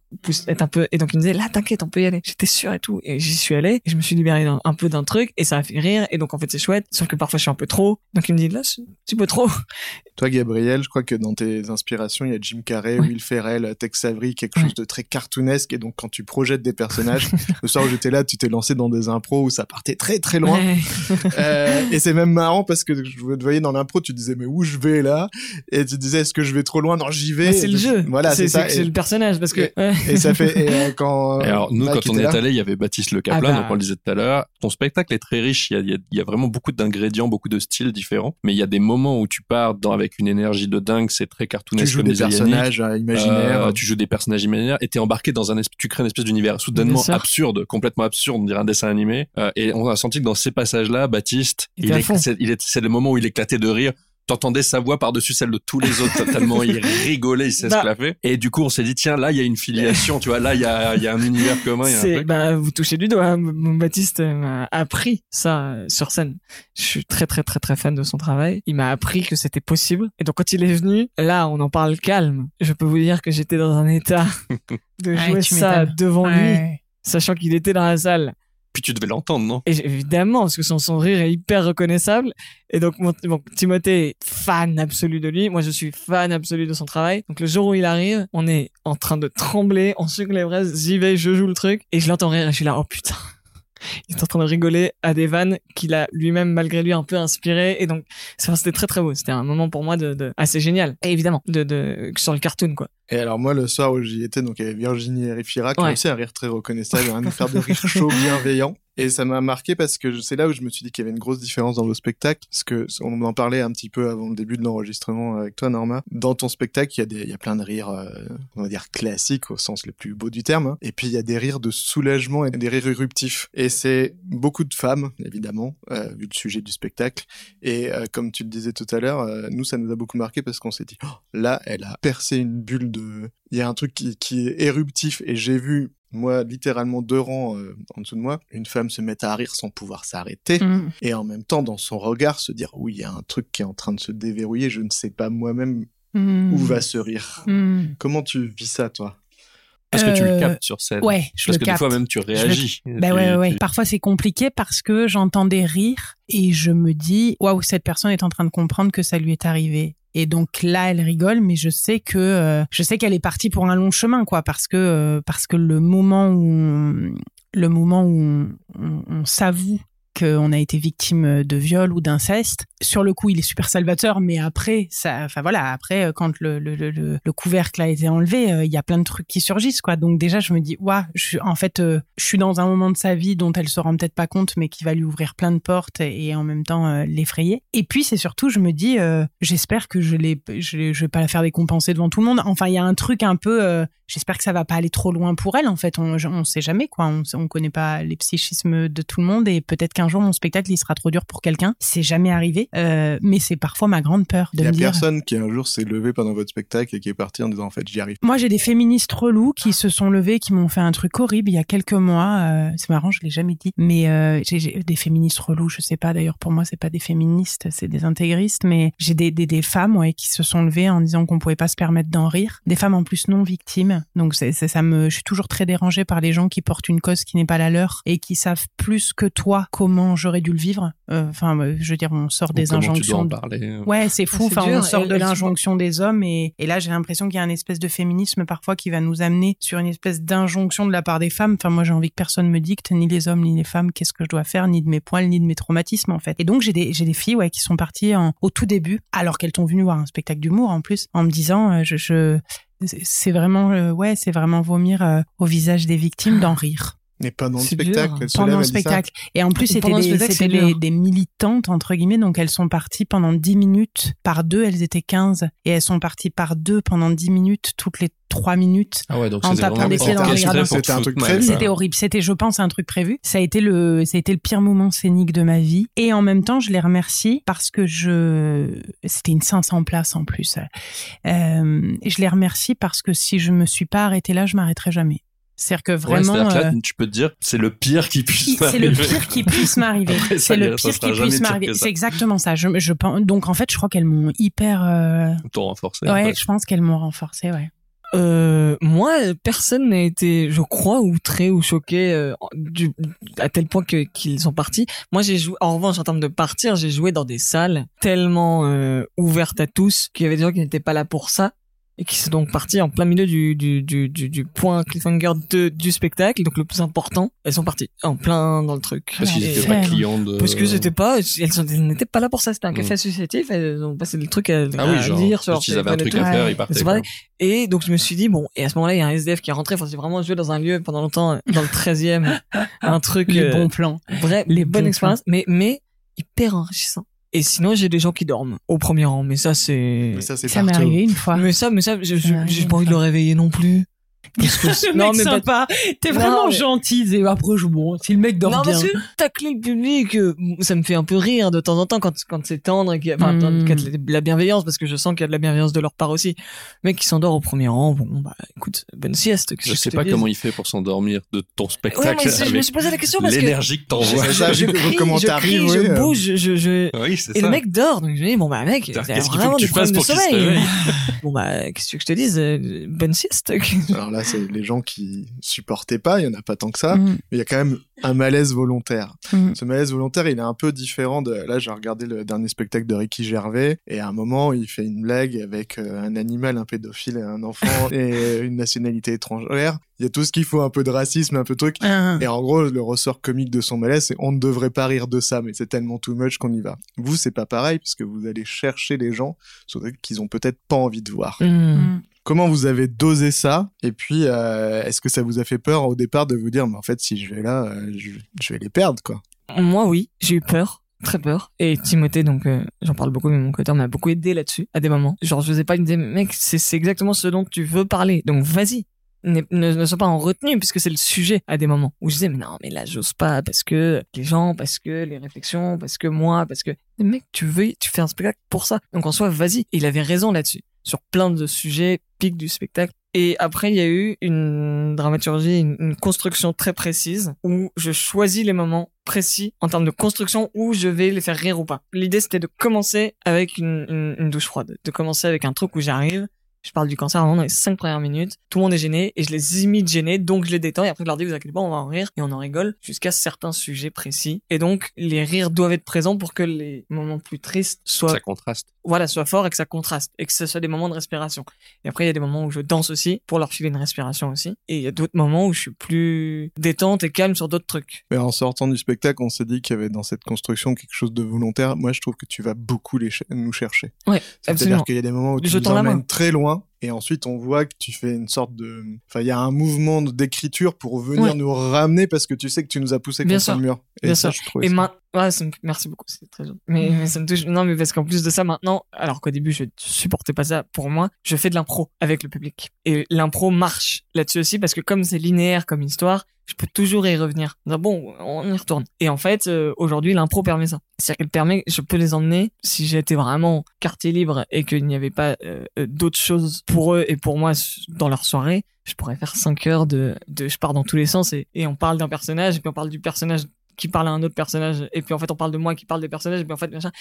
être un peu, et donc il me disait, là, t'inquiète, on peut y aller. J'étais sûr et tout. Et j'y suis allé, et je me suis libéré un peu d'un truc, et ça a fait rire. Et donc, en fait, c'est chouette. Sauf que parfois, je suis un peu trop. Donc, il me dit, là, c'est un petit peu trop. Toi, Gabriel, je crois que dans tes inspirations, il y a Jim Carrey, Ouais. Will Ferrell, Tex Avery, quelque Ouais. chose de très cartoonesque. Et donc, quand tu projettes des personnages, le soir où j'étais là, tu t'es lancé dans des impros où ça partait très très loin. Ouais. Euh, et c'est même marrant parce que je te voyais dans l'impro, tu disais mais où je vais là? Et tu disais est-ce que je vais trop loin Non, j'y vais. Mais c'est le jeu. Voilà, c'est ça. C'est le personnage parce que. et- ouais. et ça fait. Et euh, quand. Et alors, nous, Mike quand on est là, allé, il y avait Baptiste Le Caplin, Ah bah. donc on le disait tout à l'heure. Ton spectacle est très riche, il y a, il y a- il y a vraiment beaucoup d'ingrédients, beaucoup de styles différents. Mais il y a des moments où tu pars dans, avec une énergie de dingue, c'est très tu cartoonesque joues comme des Yannick. personnages euh, imaginaires. Euh, tu joues des personnages imaginaires et t'es embarqué dans un espèce, tu crées une espèce d'univers soudainement absurde, complètement absurde, on dirait un dessin animé. Euh, et on a senti que dans ces passages-là, Baptiste, Il est, c'est le moment où il éclatait de rire. T'entendais sa voix par-dessus celle de tous les autres totalement, il rigolait, il Bah. s'esclaffait. Et du coup, on s'est dit, tiens, là, il y a une filiation, tu vois, là, il y a, il y a un univers commun, il y a un C'est, truc. bah, vous touchez du doigt. hein. Mon Baptiste m'a appris ça euh, sur scène. Je suis très, très, très, très fan de son travail. Il m'a appris que c'était possible. Et donc, quand il est venu, là, on en parle calme. Je peux vous dire que j'étais dans un état de jouer ça devant lui, sachant qu'il était dans la salle. Tu devais l'entendre, non? Et évidemment, parce que son, son rire est hyper reconnaissable. Et donc, mon, bon, Timothée est fan absolu de lui. Moi, je suis fan absolu de son travail. Donc, le jour où il arrive, on est en train de trembler, on suit les vrais, j'y vais, je joue le truc. Et je l'entends rire et je suis là, oh putain. Il est en train de rigoler à des vannes qu'il a lui-même, malgré lui, un peu inspiré. Et donc, c'était très très beau. C'était un moment pour moi de, de assez génial. Et évidemment, de, de, sur le cartoon, quoi. Et alors moi, le soir où j'y étais, donc il y avait Virginie Efira qui a Ouais. aussi un rire très reconnaissable, un faire de rire chaud, bienveillant. Et ça m'a marqué parce que c'est là où je me suis dit qu'il y avait une grosse différence dans vos spectacles. Parce que on en parlait un petit peu avant le début de l'enregistrement avec toi, Norma. Dans ton spectacle, il y a des, il y a plein de rires, euh, on va dire classiques au sens le plus beau du terme. hein. Et puis il y a des rires de soulagement et des rires éruptifs. Et c'est beaucoup de femmes, évidemment, euh, vu le sujet du spectacle. Et euh, comme tu le disais tout à l'heure, nous ça nous a beaucoup marqué parce qu'on s'est dit, Oh, là, elle a percé une bulle de. Il y a un truc qui est éruptif et j'ai vu. Moi, littéralement deux rangs euh, en dessous de moi, une femme se mettre à rire sans pouvoir s'arrêter Mm. et en même temps dans son regard se dire oui, il y a un truc qui est en train de se déverrouiller, je ne sais pas moi-même Mm. où va ce rire. Mm. Comment tu vis ça, toi? Parce que tu le Euh, captes sur scène? Ouais, je Parce le que capte. des fois même tu réagis. Ben Tu- ouais, ouais, ouais. tu- Parfois c'est compliqué parce que j'entends des rires et je me dis waouh cette personne est en train de comprendre que ça lui est arrivé. Et donc là elle rigole, mais je sais que euh, je sais qu'elle est partie pour un long chemin quoi, parce que euh, parce que le moment où le moment où on s'avoue qu'on a été victime de viol ou d'inceste. Sur le coup, il est super salvateur, mais après, ça, enfin voilà, après, euh, quand le, le, le, le- le couvercle a été enlevé, euh, il y a plein de trucs qui surgissent, quoi. Donc déjà, je me dis, waouh, en fait, euh, je suis dans un moment de sa vie dont elle se rend peut-être pas compte, mais qui va lui ouvrir plein de portes et, en même temps l'effrayer. Et puis, c'est surtout, je me dis, j'espère que je l'ai, je, vais pas la faire décompenser devant tout le monde. Enfin, il y a un truc un peu, j'espère que ça va pas aller trop loin pour elle. En fait, on, on sait jamais, quoi. On, on connaît pas les psychismes de tout le monde et peut-être qu'un jour mon spectacle il sera trop dur pour quelqu'un. C'est jamais arrivé, euh, mais c'est parfois ma grande peur de Il y a dire. personne qui un jour s'est levé pendant votre spectacle et qui est parti en disant en fait j'y arrive. Moi, j'ai des féministes relous qui se sont levés, qui m'ont fait un truc horrible il y a quelques mois. Euh, c'est marrant, je l'ai jamais dit, mais euh, j'ai des féministes relous. Je sais pas. D'ailleurs, pour moi, c'est pas des féministes, c'est des intégristes. Mais j'ai des, des des femmes ouais qui se sont levées en disant qu'on pouvait pas se permettre d'en rire. Des femmes en plus non victimes. Donc c'est- ça me. Je suis toujours très dérangée par les gens qui portent une cause qui n'est pas la leur et qui savent plus que toi comment comment j'aurais dû le vivre. Euh, Enfin, euh, je veux dire, on sort des Comment tu dois injonctions. en de- parler. Ouais, c'est fou. Enfin, on sort de l'injonction des hommes et, et là, j'ai l'impression qu'il y a une espèce de féminisme parfois qui va nous amener sur une espèce d'injonction de la part des femmes. Enfin, moi, j'ai envie que personne me dicte, ni les hommes, ni les femmes, qu'est-ce que je dois faire, ni de mes poils, ni de mes traumatismes, en fait. Et donc, j'ai des, j'ai des filles, ouais, qui sont parties en- au tout début, alors qu'elles sont venues voir un spectacle d'humour, en plus, en me disant, euh, je, je, c'est vraiment, euh, ouais, c'est vraiment vomir euh, au visage des victimes d'en rire Mais pas dans le spectacle. dur. elle se pendant le spectacle. Et en plus, c'était Pendant des, militantes, entre guillemets. Donc, elles sont parties pendant 10 minutes par deux. Elles étaient 15. Et elles sont parties par deux pendant 10 minutes, toutes les 3 minutes. Ah ouais, donc En c'était tapant des pieds dans le orchestré regard. pour te C'était un truc prévu. C'était horrible. C'était, je pense, un truc prévu. Ça a été le, ça a été le pire moment scénique de ma vie. Et en même temps, je les remercie parce que je, c'était une 500 places en plus. Euh, et je les remercie parce que si je me suis pas arrêtée là, je m'arrêterai jamais. C'est-à-dire que Ouais, vraiment. c'est-à-dire que là, euh, tu peux te dire, c'est le pire qui puisse c'est le m'arriver. pire qui puisse m'arriver. C'est le pire qui puisse m'arriver. C'est exactement ça. Je, je pense. Donc en fait, je crois qu'elles m'ont hyper. euh, T'ont renforcé. en Ouais, fait. je pense qu'elles m'ont renforcé. Ouais. Euh, moi, personne n'a été, je crois, outré ou choqué euh, du, à tel point que qu'ils sont partis. Moi, j'ai joué. En revanche, en termes de partir, j'ai joué dans des salles tellement euh, ouvertes à tous qu'il y avait des gens qui n'étaient pas là pour ça et qui sont donc partis en plein milieu du du du du, du point cliffhanger de, du spectacle, donc le plus important. Elles sont parties en plein dans le truc. Parce qu'ils Ouais, étaient c'est pas clients de. Parce que c'était pas, elles n'étaient pas là pour ça. C'était un café Mm. associatif. Elles ont passé le truc à, Ah oui, à genre. lire sur leur Juste, ils avaient un truc à faire, Ouais. ils partaient. C'est vrai. quoi. Et donc je me suis dit bon et à ce moment-là il y a un SDF qui est rentré. Enfin c'est vraiment joué dans un lieu pendant longtemps dans le 13e, un truc Les euh, bons plans. vrai, les bonne bons expérience, mais mais hyper enrichissant. Et sinon j'ai des gens qui dorment au premier rang, mais ça c'est. Mais ça, c'est Ça m'est arrivé une fois. Mais ça, mais ça, je- j'ai pas envie de le réveiller non plus. Le non mec mais pas- sympa. T'es Non, vraiment mais- gentil. Après je bon. Si le mec dort non, bien. parce que tacler le public, euh, ça me fait un peu rire de temps en temps quand, quand c'est tendre et qu'il y a, enfin, Mm. y a de la bienveillance, parce que je sens qu'il y a de la bienveillance de leur part aussi. Le mec qui s'endort au premier rang, bon, bah, écoute, bonne sieste. Je sais pas comment il fait pour s'endormir de ton Ouais, spectacle c'est- je me suis posé la question parce que l'énergie que t'envoies. Je vu crie, comment je t'arrives, crie, ouais, je bouge, je, je, je- Oui, c'est et le mec dort, donc je me dis, bon, bah, mec, faut vraiment que des tu fasses problèmes de pour qu'il se sommeil. Bon, bah, qu'est-ce que je te dise? euh, Bonne sieste. Alors là, c'est les gens qui supportaient pas, il y en a pas tant que ça, Mm, mais il y a quand même un malaise volontaire. mm. Ce malaise volontaire, il est un peu différent de. Là, j'ai regardé le dernier spectacle de Ricky Gervais, et à un moment, il fait une blague avec euh, un animal, un pédophile, et un enfant, et une nationalité étrangère. Il y a tout ce qu'il faut, un peu de racisme, un peu de truc. Ah. Et en gros, le ressort comique de son malaise, c'est on ne devrait pas rire de ça, mais c'est tellement too much qu'on y va. Vous, c'est pas pareil, parce que vous allez chercher les gens sur des trucs qu'ils ont peut-être pas envie de voir. Hmm. Mm. Comment vous avez dosé ça? Et puis, euh, est-ce que ça vous a fait peur au départ de vous dire, mais en fait, si je vais là, euh, je, vais les perdre, quoi Moi, oui, j'ai eu peur. Très peur. Et Timothée, donc, euh, j'en parle beaucoup, mais mon coteur m'a beaucoup aidé là-dessus, à des moments. Genre, je faisais pas, me disait, mec, c'est, exactement ce dont tu veux parler. Donc, vas-y. Ne, sois pas en retenue, puisque c'est le sujet à des moments où je disais, mais non, mais là, j'ose pas, parce que les gens, parce que les réflexions, parce que moi, parce que, mec, tu veux, tu fais un spectacle pour ça. Donc, en soi, vas-y. Il avait raison là-dessus. Sur plein de sujets, pics du spectacle. Et après, il y a eu une dramaturgie, une, construction très précise où je choisis les moments précis en termes de construction où je vais les faire rire ou pas. L'idée, c'était de commencer avec une, une, une douche froide, de commencer avec un truc où j'arrive, je parle du cancer vraiment dans les cinq premières minutes, tout le monde est gêné et je les imite gênés, donc je les détends et après je leur dis vous inquiétez pas, on va en rire et on en rigole jusqu'à certains sujets précis. Et donc les rires doivent être présents pour que les moments plus tristes soient Ça contraste. Voilà, soit fort et que ça contraste et que ce soit des moments de respiration. Et après, il y a des moments où je danse aussi pour leur filer une respiration aussi. Et il y a d'autres moments où je suis plus détente et calme sur d'autres trucs. Mais en sortant du spectacle, on s'est dit qu'il y avait dans cette construction quelque chose de volontaire. Moi, je trouve que tu vas beaucoup les ch- nous chercher. Ouais, C'est-à-dire qu'il y a des moments où tu nous emmènes très loin, et ensuite on voit que tu fais une sorte de... Enfin, il y a un mouvement d'écriture pour venir Ouais. nous ramener parce que tu sais que tu nous as poussé Bien contre sûr. le mur. Et Bien ça, sûr. je trouve Et ouais, ça me... merci beaucoup, c'est très gentil. Mais, mais ça me touche. Non, mais parce qu'en plus de ça, maintenant, alors qu'au début, je supportais pas ça pour moi, je fais de l'impro avec le public. Et l'impro marche là-dessus aussi parce que comme c'est linéaire comme histoire, je peux toujours y revenir. Bon, on y retourne. Et en fait, euh, aujourd'hui, l'impro permet ça. C'est-à-dire qu'elle permet, je peux les emmener, si j'étais vraiment quartier libre et qu'il n'y avait pas euh, euh, d'autres choses pour eux et pour moi dans leur soirée, je pourrais faire 5 heures de, je pars dans tous les sens et, on parle d'un personnage et puis on parle du personnage qui parle à un autre personnage et puis en fait on parle de moi qui parle des personnages et puis en fait machin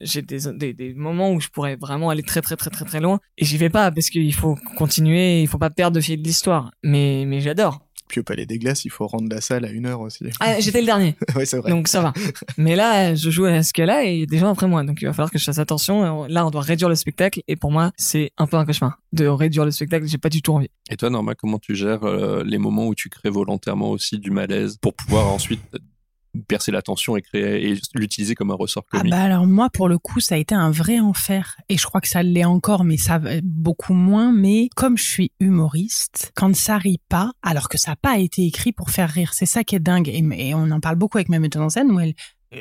j'ai des, moments où je pourrais vraiment aller très très très très très loin et j'y vais pas parce qu'il faut continuer il faut pas perdre de fil de l'histoire mais j'adore Palais des Glaces, il faut rendre la salle à une heure aussi. Ah, j'étais le dernier, ouais, c'est vrai. donc ça va. Mais là, je joue à ce cas-là et il y a des gens après moi, donc il va falloir que je fasse attention. Là, on doit réduire le spectacle et pour moi, c'est un peu un cauchemar de réduire le spectacle. J'ai pas du tout envie. Et toi, Norma, comment tu gères euh, les moments où tu crées volontairement aussi du malaise pour pouvoir ensuite percer l'attention et créer et l'utiliser comme un ressort Ah bah alors moi pour le coup ça a été un vrai enfer. Et je crois que ça l'est encore mais ça va beaucoup moins. Mais comme je suis humoriste quand ça rit pas alors que ça n'a pas été écrit pour faire rire c'est ça qui est dingue. Et, et on en parle beaucoup avec ma metteuse en scène où elle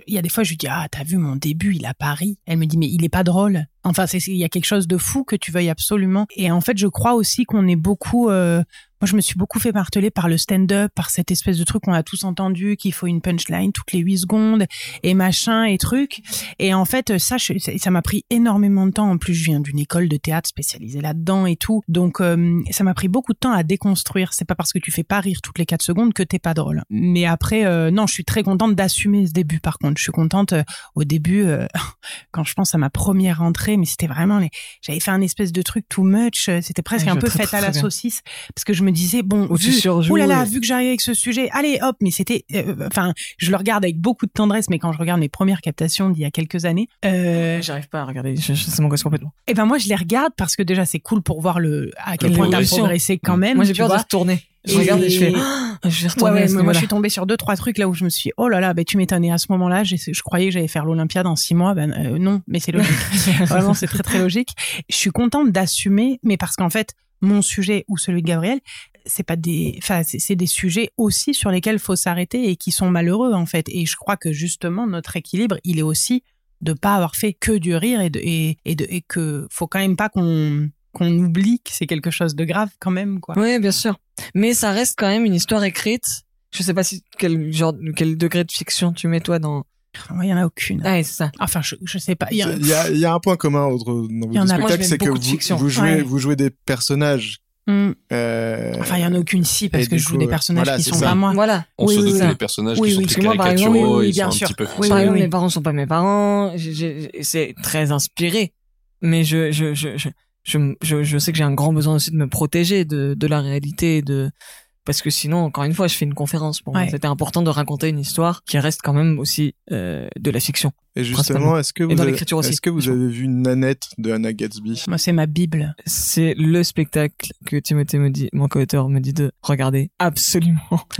il y a des fois je lui dis ah t'as vu mon début il a pas ri. Elle me dit mais il est pas drôle enfin il y a quelque chose de fou que tu veuilles absolument et en fait je crois aussi qu'on est beaucoup euh, moi, je me suis beaucoup fait marteler par le stand-up, par cette espèce de truc qu'on a tous entendu, qu'il faut une punchline toutes les 8 secondes, et machin, et truc. Et en fait, ça, ça m'a pris énormément de temps. En plus, je viens d'une école de théâtre spécialisée là-dedans et tout. Donc, euh, ça m'a pris beaucoup de temps à déconstruire. C'est pas parce que tu fais pas rire toutes les 4 secondes que t'es pas drôle. Mais après, euh, non, je suis très contente d'assumer ce début, par contre. Je suis contente euh, au début, quand je pense à ma première mais c'était vraiment les... J'avais fait un espèce de truc too much. euh, C'était presque Ouais, un peu fait à la bien. saucisse parce que je me disais bon Où tu vu, surjoues et- vu que j'arrive avec ce sujet allez hop mais c'était euh, enfin je le regarde avec beaucoup de tendresse mais quand je regarde mes premières captations d'il y a quelques années euh, J'arrive pas à regarder, je, je, ça m'angoisse complètement. et ben moi je les regarde parce que déjà c'est cool pour voir le à quel point t'as progressé quand même Moi, j'ai tu peur de vois. retourner. Je Et- regarde et je fais, je vais retourner ouais, moi suis tombée sur deux trois trucs là où je me suis dit, oh là là ben tu m'étonnes et à ce moment-là je croyais que j'allais faire l'Olympiade en six mois ben euh, non mais c'est logique Vraiment, c'est très très logique. Je suis contente d'assumer, mais parce qu'en fait, mon sujet ou celui de Gabriel, c'est pas des, enfin, c'est c'est des sujets aussi sur lesquels faut s'arrêter et qui sont malheureux en fait. Et je crois que justement notre équilibre, il est aussi de pas avoir fait que du rire et de et, et de et que faut quand même pas qu'on qu'on oublie que c'est quelque chose de grave quand même quoi. Oui, bien sûr. Mais ça reste quand même une histoire écrite. Je sais pas si quel genre, quel degré de fiction tu mets toi dans. Il y en a aucune. Ah, c'est ça. Enfin, je, je sais pas. Il y a- Il y a, il y a un point commun entre, dans Il y vos spectacles, c'est que vous, jouez, Ouais. vous jouez des personnages. Hmm. Euh, Enfin, il y en a aucune si parce et que je joue coup, des personnages voilà, qui sont ça. pas moi. Voilà. On Oui, se oui, doute oui. les personnages Oui, qui sont oui. très Parce que moi, par exemple, caricaturaux, oui, oui, ils bien sont sûr. un petit peu Oui, Par exemple, mes parents sont pas mes parents. C'est très inspiré. Mais je, je, je, je, je, je, je sais que j'ai un grand besoin aussi de me protéger de, de la réalité, de, parce que sinon, encore une fois, je fais une conférence. Pour moi, c'était important de raconter une histoire qui reste quand même aussi euh, de la fiction. et justement, est-ce que vous, avez, l'écriture aussi. est-ce que vous avez vu Nanette de Anna Gatsby? Moi, c'est ma bible. C'est le spectacle que Timothée me dit, mon co-auteur me dit de regarder absolument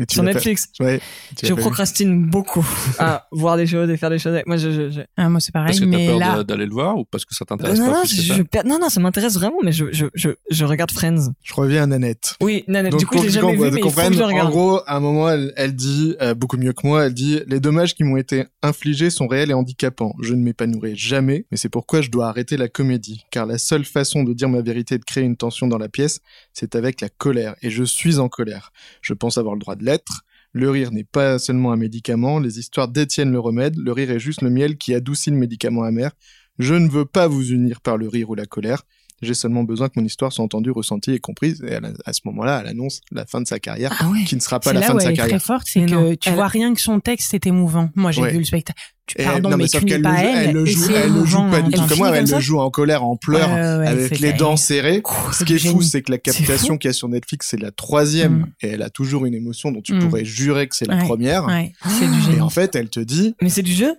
sur Netflix. Ouais, Je vu. procrastine beaucoup à voir des choses et faire des choses. Moi, je, je, je... Ah, moi, c'est pareil. Parce que t'as mais peur là, d'aller le voir ou parce que ça t'intéresse non, pas non, plus que je- ça? je per- non, non, ça m'intéresse vraiment, mais je, je, je, je regarde Friends. Je reviens à Nanette. Oui, Nanette, Donc, du coup, pour jamais vu, comprenne, en gros, à un moment, elle, elle dit, euh, beaucoup mieux que moi, elle dit, les dommages qui m'ont été infligés sont réels et handicapants. Je ne m'épanouirai jamais, mais c'est pourquoi je dois arrêter la comédie. Car la seule façon de dire ma vérité et de créer une tension dans la pièce, c'est avec la colère. Et je suis en colère. Je pense avoir le droit de l'être. Le rire n'est pas seulement un médicament, les histoires détiennent le remède, le rire est juste le miel qui adoucit le médicament amer. Je ne veux pas vous unir par le rire ou la colère. J'ai seulement besoin que mon histoire soit entendue, ressentie et comprise. Et elle à ce moment-là, elle annonce la fin de sa carrière, Ah ouais. qui ne sera pas c'est la là fin où de sa elle est très carrière. forte, c'est que non, tu elle- vois rien que son texte est émouvant. Moi, j'ai Ouais. vu le spectacle. Tu, pardon, non, mais, mais sauf tu pas le, joue- elle. elle le joue, c'est elle le joue émouvant pas en du tout comme moi, elle le joue en colère, en pleurs, Ouais, ouais, ouais, avec c'est- les dents serrées. Ce c'est qui est fou, c'est que la C'est captation qu'il y a sur Netflix, c'est la troisième, Mm. et elle a toujours une émotion dont tu Mm. pourrais jurer que c'est la première. C'est Et en fait, elle te dit, Mais c'est du jeu?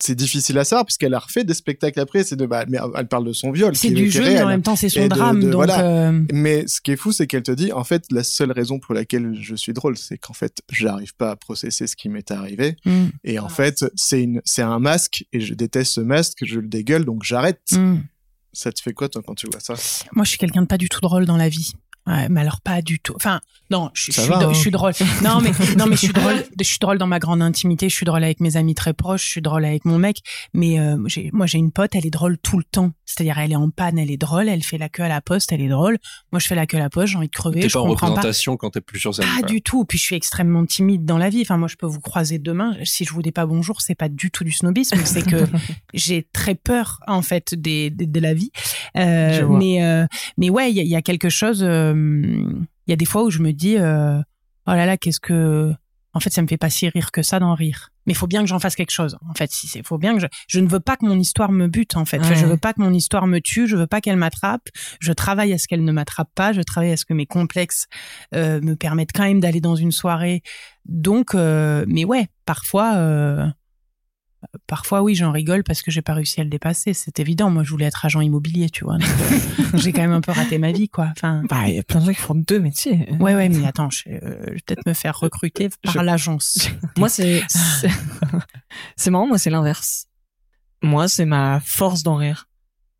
C'est difficile à savoir, parce qu'elle a refait des spectacles après, c'est de, bah, mais elle parle de son viol, C'est du jeu, mais en même temps, c'est son de- drame. de- donc, voilà. euh, Mais ce qui est fou, c'est qu'elle te dit, en fait, la seule raison pour laquelle je suis drôle, c'est qu'en fait, j'arrive pas à processer ce qui m'est arrivé. mm, Et en fait, c'est une, c'est un masque, et je déteste ce masque, je le dégueule, donc j'arrête. mm. Ça te fait quoi, toi, quand tu vois ça? Moi, je suis quelqu'un de pas du tout drôle dans la vie. Ouais, mais alors pas du tout. Enfin, non, je, je Ça suis, va, do- hein. je suis drôle. Non, mais non, mais je suis drôle. Je suis drôle dans ma grande intimité. Je suis drôle avec mes amis très proches. Je suis drôle avec mon mec. Mais euh, moi, j'ai une pote. Elle est drôle tout le temps. C'est-à-dire, elle est en panne, elle est drôle. Elle fait la queue à la poste, elle est drôle. Moi, je fais la queue à la poste. J'ai envie de crever. T'es je pas en pas. représentation quand t'es plus sur scène. Pas du tout. Puis je suis extrêmement timide dans la vie. Enfin, moi, je peux vous croiser demain. Si je vous dis pas bonjour, c'est pas du tout du snobisme. C'est que j'ai très peur, en fait, des, des- de la vie. Euh, mais, euh, mais ouais, il y, a- il y a quelque chose. euh, Il y a des fois où je me dis, euh, oh là là, qu'est-ce que en fait, ça me fait pas si rire que ça d'en rire. Mais il faut bien que j'en fasse quelque chose. En fait, si c'est, faut bien que je, je ne veux pas que mon histoire me bute. En fait, Enfin, je Ouais. veux pas que mon histoire me tue. Je veux pas qu'elle m'attrape. Je travaille à ce qu'elle ne m'attrape pas. Je travaille à ce que mes complexes euh, me permettent quand même d'aller dans une soirée. Donc, euh, mais ouais, parfois, euh, parfois oui, j'en rigole parce que j'ai pas réussi à le dépasser. C'est évident. Moi, je voulais être agent immobilier, tu vois. Euh, j'ai quand même un peu raté ma vie, quoi. Enfin. Bah, il y a plein de gens qui font deux métiers. Ouais, ouais, mais attends, je, euh, je vais peut-être me faire recruter par Je- l'agence. Moi, c'est, c'est- marrant, moi, c'est l'inverse. Moi, c'est ma force d'en rire.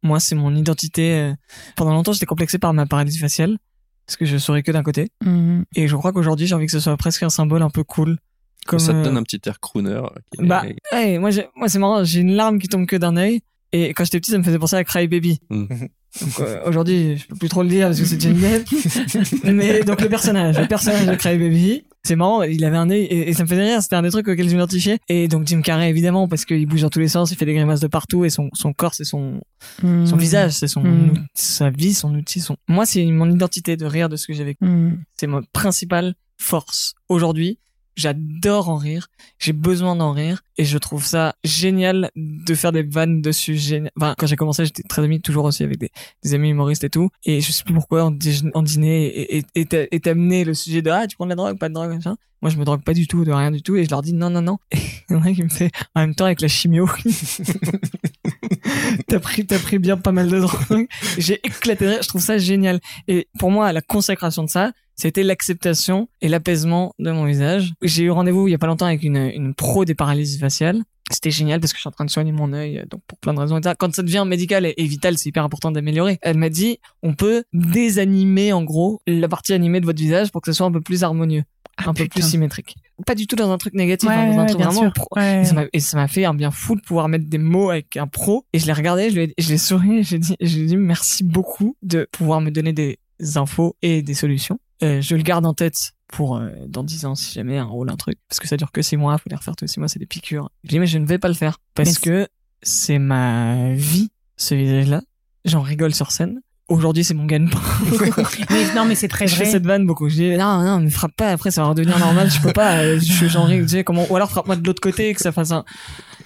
Moi, c'est mon identité. euh, Pendant longtemps, j'étais complexé par ma paralysie faciale. Parce que je souris que d'un côté. Mhm. Et je crois qu'aujourd'hui, j'ai envie que ce soit presque un symbole un peu cool. Comme, ça te euh, donne un petit air crooner. qui est- Bah, ouais, moi, moi, c'est marrant, j'ai une larme qui tombe que d'un œil. Et quand j'étais petit, ça me faisait penser à Cry Baby. Mm. Donc, euh, aujourd'hui, je peux plus trop le dire parce que c'est Johnny Depp. Mais donc, le personnage, le personnage de Cry Baby, c'est marrant, il avait un œil et, et ça me faisait rire, c'était un des trucs auxquels je m'identifiais. Et donc, Jim Carrey, évidemment, parce qu'il bouge dans tous les sens, il fait des grimaces de partout et son, son corps, c'est son, son Mhm. visage, c'est son, Mm. out- sa vie, son outil, son, moi, c'est mon identité de rire de ce que j'ai vécu. C'est ma principale force. Aujourd'hui, j'adore en rire, j'ai besoin d'en rire, et je trouve ça génial de faire des vannes dessus. Quand j'ai commencé, j'étais très ami toujours aussi avec des, amis humoristes et tout, et je sais plus pourquoi en, en dîner et- et- et amené le sujet de ah tu prends de la drogue, pas de drogue, machin. Moi, je me drogue pas du tout, de rien du tout, et je leur dis non, non, non. Et il y en a qui me fait en même temps avec la chimio. t'as pris, bien pas mal de drogue. J'ai éclaté je trouve ça génial. Et pour moi, la consécration de ça, c'était l'acceptation et l'apaisement de mon visage. J'ai eu rendez-vous il y a pas longtemps avec une, une pro des paralysies faciales. C'était génial parce que je suis en train de soigner mon œil, donc pour plein de raisons. etc. Quand ça devient médical et, et vital, c'est hyper important d'améliorer. Elle m'a dit, on peut désanimer en gros la partie animée de votre visage pour que ce soit un peu plus harmonieux, un peu Ah, plus symétrique. Pas du tout dans un truc négatif, Ouais, hein, dans un ouais, truc vraiment sûr. pro- Ouais. et ça m'a- fait un bien fou de pouvoir mettre des mots avec un pro. Et je l'ai regardé, je lui ai, je l'ai souri, j'ai dit, je lui ai dit merci beaucoup de pouvoir me donner des infos et des solutions. Euh, je le garde en tête pour euh, dans 10 ans si jamais un rôle, un truc. Parce que ça dure que 6 mois, faut les refaire tous les 6 mois, c'est des piqûres. Je dis mais je ne vais pas le faire. Parce Mais que c'est ma vie, ce visage-là. J'en rigole sur scène. Aujourd'hui, c'est mon gagne-pain. Mais non, mais c'est très je fais vrai. cette vanne beaucoup. Je dis non, non, me frappe pas. Après, ça va redevenir normal. Je peux pas. euh, Je j'en ris. Tu sais comment Ou alors frappe-moi de l'autre côté que ça fasse un.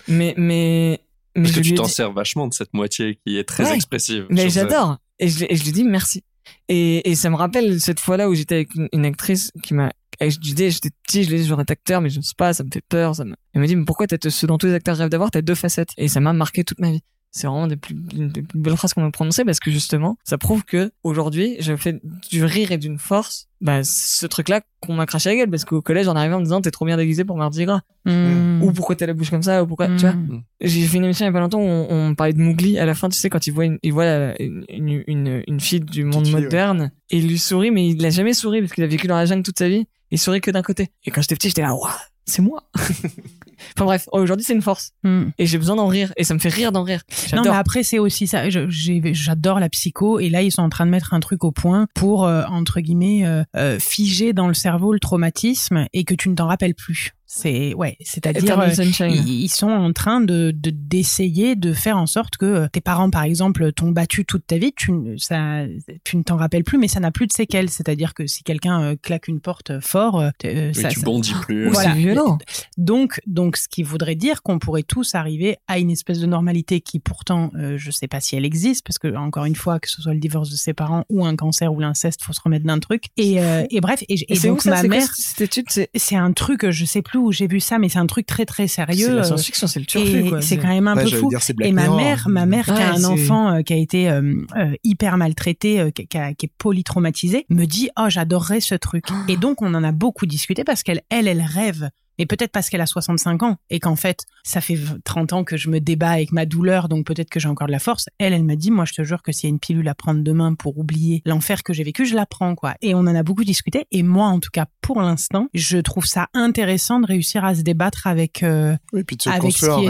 Mais mais mais Parce je que tu t'en dit- sers vachement de cette moitié qui est très Ouais. expressive. mais j'adore. Et et je lui dis merci. Et, et ça me rappelle cette fois-là où j'étais avec une, actrice qui m'a. Je lui dis, j'étais petit, je lui dis, je veux être acteur, mais je sais pas, ça me fait peur. Ça me... Elle me dit, mais pourquoi t'as ce dont tous les acteurs rêvent d'avoir, t'as deux facettes. Et ça m'a marqué toute ma vie. C'est vraiment des plus, une des plus belles phrases qu'on m'a prononcées parce que justement, ça prouve que aujourd'hui, je fais du rire et d'une force, bah, ce truc-là qu'on m'a craché à la gueule parce qu'au collège, j'en arrivais en me disant, t'es trop bien déguisé pour Mardi Gras. Mhm. Ou pourquoi t'as la bouche comme ça, ou pourquoi, tu vois. Mhm. J'ai fait une émission il y a pas longtemps où on, on parlait de Mowgli. À la fin, tu sais, quand il voit une, il voit la- une, une, une, une fille du monde fille, ouais. moderne, et il lui sourit, mais il l'a jamais souri parce qu'il a vécu dans la jungle toute sa vie. Il sourit que d'un côté. Et quand j'étais petit, j'étais là, waouh, c'est moi. enfin bref, aujourd'hui, c'est une force. Mhm. Et j'ai besoin d'en rire. Et ça me fait rire d'en rire. Non, mais après, c'est aussi ça. J'adore la psycho. Et là, ils sont en train de mettre un truc au point pour, euh, entre guillemets, euh, euh, figer dans le cerveau le traumatisme et que tu ne t'en rappelles plus. C'est, ouais, c'est-à-dire, euh, ils, ils sont en train de de- d'essayer de, faire en sorte que euh, tes parents, par exemple, t'ont battu toute ta vie, tu, ne- ça, tu ne t'en rappelles plus, mais ça n'a plus de séquelles. C'est-à-dire que si quelqu'un euh, claque une porte fort, euh, ça, tu ça- bondis plus. Voilà. C'est violent. donc, donc, ce qui voudrait dire qu'on pourrait tous arriver à une espèce de normalité qui, pourtant, euh, je sais pas si elle existe, parce que encore une fois, que ce soit le divorce de ses parents ou un cancer ou l'inceste, faut se remettre d'un truc. Et, euh, et bref, et, et c'est où donc ça, ma mère, cette- cette étude, c'est, c'est un truc, je sais plus où j'ai vu ça, mais c'est un truc très très c'est sérieux. la euh, science-fiction, c'est le turfu, c'est quand même un Ouais, peu fou. dire, c'est Black Et ma mère, ma mère qui a un c'est- enfant euh, qui a été euh, euh, hyper maltraité, euh, qui, qui a- qui est polytraumatisé, me dit oh j'adorerais ce truc. Et donc on en a beaucoup discuté parce qu'elle elle elle rêve. Mais peut-être parce qu'elle a 65 ans et qu'en fait, ça fait 30 ans que je me débat avec ma douleur, donc peut-être que j'ai encore de la force. Elle, elle m'a dit, moi, je te jure que s'il y a une pilule à prendre demain pour oublier l'enfer que j'ai vécu, je la prends, quoi. Et on en a beaucoup discuté. Et moi, en tout cas, pour l'instant, je trouve ça intéressant de réussir à se débattre avec, euh, Oui, puis de se Avec construire en,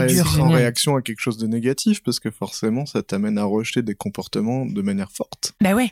ré- réaction à quelque chose de négatif, parce que forcément, ça t'amène à rejeter des comportements de manière forte. bah ouais.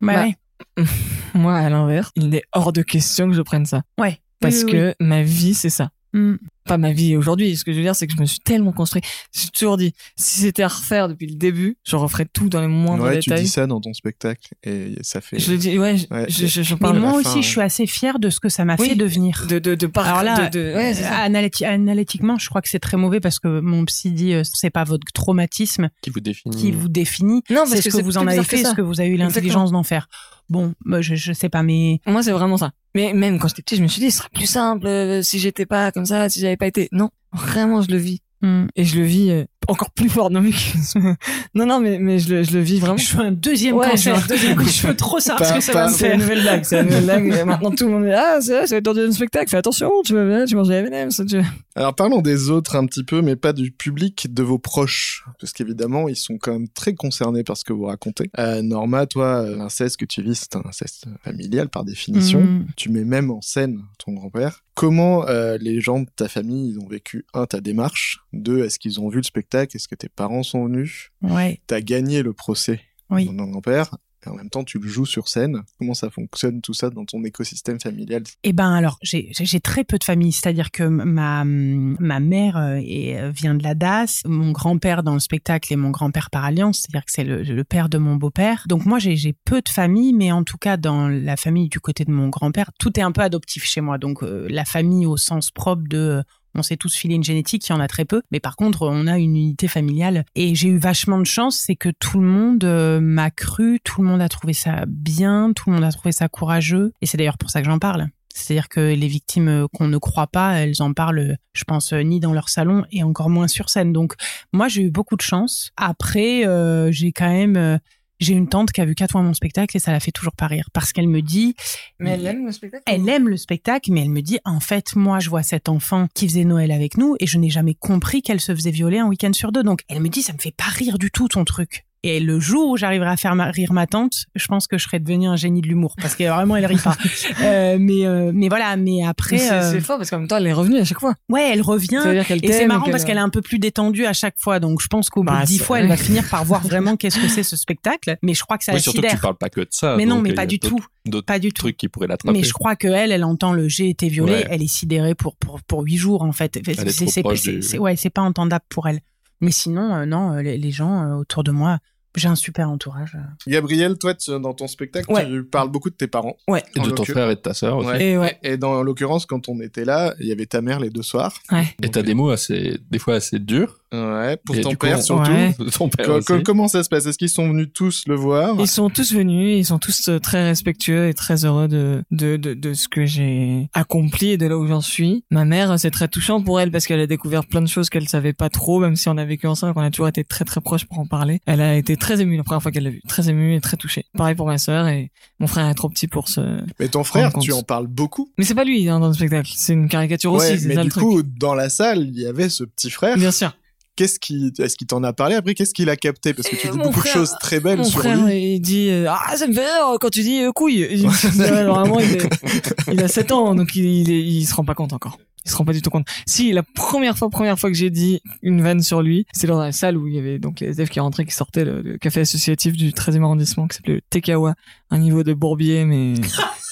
Bah, Bah, ouais. Moi, à l'inverse, il est hors de question que je prenne ça. Ouais. Parce Oui, oui, que ma vie, c'est ça. oui. Mm. Pas ma vie aujourd'hui. Ce que je veux dire, c'est que je me suis tellement construit. J'ai toujours dit, si c'était à refaire depuis le début, je referais tout dans les moindres ouais, tu détails. dis ça dans ton spectacle et ça fait. Je le dis, ouais, je- Ouais. je, je, je Mais moi aussi, fin, je suis assez fière de ce que ça m'a Oui. fait devenir. de, de, de par- Alors là, de, de- ouais, c'est ça. analyti- analytiquement, je crois que c'est très mauvais parce que mon psy dit euh, c'est pas votre traumatisme Qui vous définit qui vous définit, Non, parce c'est ce que vous en avez fait, ce que vous avez eu l'intelligence d'en faire. Bon, moi, je, je sais pas, mais Moi, c'est vraiment ça. Mais même quand j'étais petit, je me suis dit, ce serait plus simple euh, si j'étais pas comme ça, si j'avais pas été. Non, vraiment, je le vis. hmm. Et je le vis euh, encore plus fort. Non, mais... non, non, mais, mais je, le, je le vis vraiment. je veux un deuxième Ouais, cancer. je deuxième je veux trop savoir Pas- ce que ça va me C'est la faire. nouvelle blague, c'est la nouvelle blague. Maintenant, tout le monde est, ah, c'est vrai, ça va être dans un spectacle, fais attention, tu vas, tu manges des M&M's, tu... Alors parlons des autres un petit peu, mais pas du public, de vos proches, parce qu'évidemment ils sont quand même très concernés par ce que vous racontez. Euh, Norma, toi, euh, l'inceste que tu vis, c'est un inceste familial par définition. Hmm. Tu mets même en scène ton grand-père. Comment euh, les gens de ta famille ils ont vécu un ta démarche, deux est-ce qu'ils ont vu le spectacle, est-ce que tes parents sont venus, Ouais, t'as gagné le procès Oui. de ton grand-père. Et en même temps, tu le joues sur scène. Comment ça fonctionne tout ça dans ton écosystème familial? Eh ben alors, j'ai très peu de famille, c'est-à-dire que ma ma mère euh, est- euh, vient de la DAS, mon grand-père dans le spectacle est mon grand-père par alliance, c'est-à-dire que c'est le, le père de mon beau-père. Donc moi j'ai j'ai peu de famille, mais en tout cas dans la famille du côté de mon grand-père, tout est un peu adoptif chez moi. Donc euh, la famille au sens propre de euh, on s'est tous filé une génétique, il y en a très peu, mais par contre, on a une unité familiale. Et j'ai eu vachement de chance, c'est que tout le monde euh, m'a cru, tout le monde a trouvé ça bien, tout le monde a trouvé ça courageux. Et c'est d'ailleurs pour ça que j'en parle. C'est-à-dire que les victimes euh, qu'on ne croit pas, elles en parlent, euh, je pense, ni dans leur salon et encore moins sur scène. Donc, moi, j'ai eu beaucoup de chance. Après, j'ai quand même... j'ai une tante qui a vu quatre fois mon spectacle et ça la fait toujours pas rire parce qu'elle me dit Mais elle aime le spectacle elle aime le spectacle, mais elle me dit, en fait, moi, je vois cet enfant qui faisait Noël avec nous et je n'ai jamais compris qu'elle se faisait violer un week-end sur deux. Donc, elle me dit, ça me fait pas rire du tout ton truc. Et le jour où j'arriverai à faire ma- rire ma tante, je pense que je serai devenu un génie de l'humour parce que vraiment elle rit pas. Euh, mais euh, mais voilà, mais après, c'est euh, fort parce qu'en même temps, elle est revenue à chaque fois. ouais, elle revient. Ça veut dire qu'elle Et c'est marrant parce qu'elle est un peu plus détendue à chaque fois. Donc je pense qu'au bout Bah, de dix fois, elle va finir par voir vraiment qu'est-ce que c'est ce spectacle. Mais je crois que ça Oui, surtout que tu parles pas que de ça. Mais non, mais euh, pas du tout. Pas du tout. trucs qui pourraient l'attraper. Mais je crois que elle, elle entend le j'ai été violée, Ouais. elle est sidérée pour pour pour huit jours en fait. est C'est du- ouais, pas entendable pour elle. Mais sinon, euh, non, euh, les, les gens euh, autour de moi, j'ai un super entourage. Gabriel, toi, tu- dans ton spectacle, Ouais. tu parles beaucoup de tes parents. Ouais. Et de ton frère et de ta sœur aussi. Ouais. Et ouais. Et dans l'occurrence, quand on était là, il y avait ta mère les deux soirs. Ouais. Et t'as des mots assez, des fois assez durs. Ouais, pour Et ton coup, père surtout. Ouais. Ton père Co- aussi. co- comment ça se passe? Est-ce qu'ils sont venus tous le voir? Ils sont tous venus, ils sont tous euh, très respectueux et très heureux de, de, de, de ce que j'ai accompli et de là où j'en suis. Ma mère, c'est très touchant pour elle parce qu'elle a découvert plein de choses qu'elle savait pas trop, même si on a vécu ensemble, qu'on a toujours été très très proches pour en parler. Elle a été très émue la première fois qu'elle l'a vu, très émue et très touchée. Pareil pour ma sœur et mon frère est trop petit pour ce... Mais ton frère, tu en parles beaucoup. Mais c'est pas lui hein, dans le spectacle, c'est une caricature Ouais, aussi, mais ça du le truc. coup, dans la salle, il y avait ce petit frère. Bien sûr. Qu'est-ce qui, est-ce qu'il t'en a parlé après? Qu'est-ce qu'il a capté? Parce que tu Euh, dis beaucoup frère- de choses très belles Mon sur frère, lui. il dit euh, ah ça me fait rire quand tu dis euh, couille. Il, vraiment, il, est- il a 7 ans donc il, il, est- il se rend pas compte encore. Il se rend pas du tout compte. Si la première fois, première fois que j'ai dit une vanne sur lui, c'est dans la salle où il y avait donc les SDF qui rentraient, qui sortaient le, le café associatif du 13e arrondissement qui s'appelait le Tekawa, un niveau de bourbier mais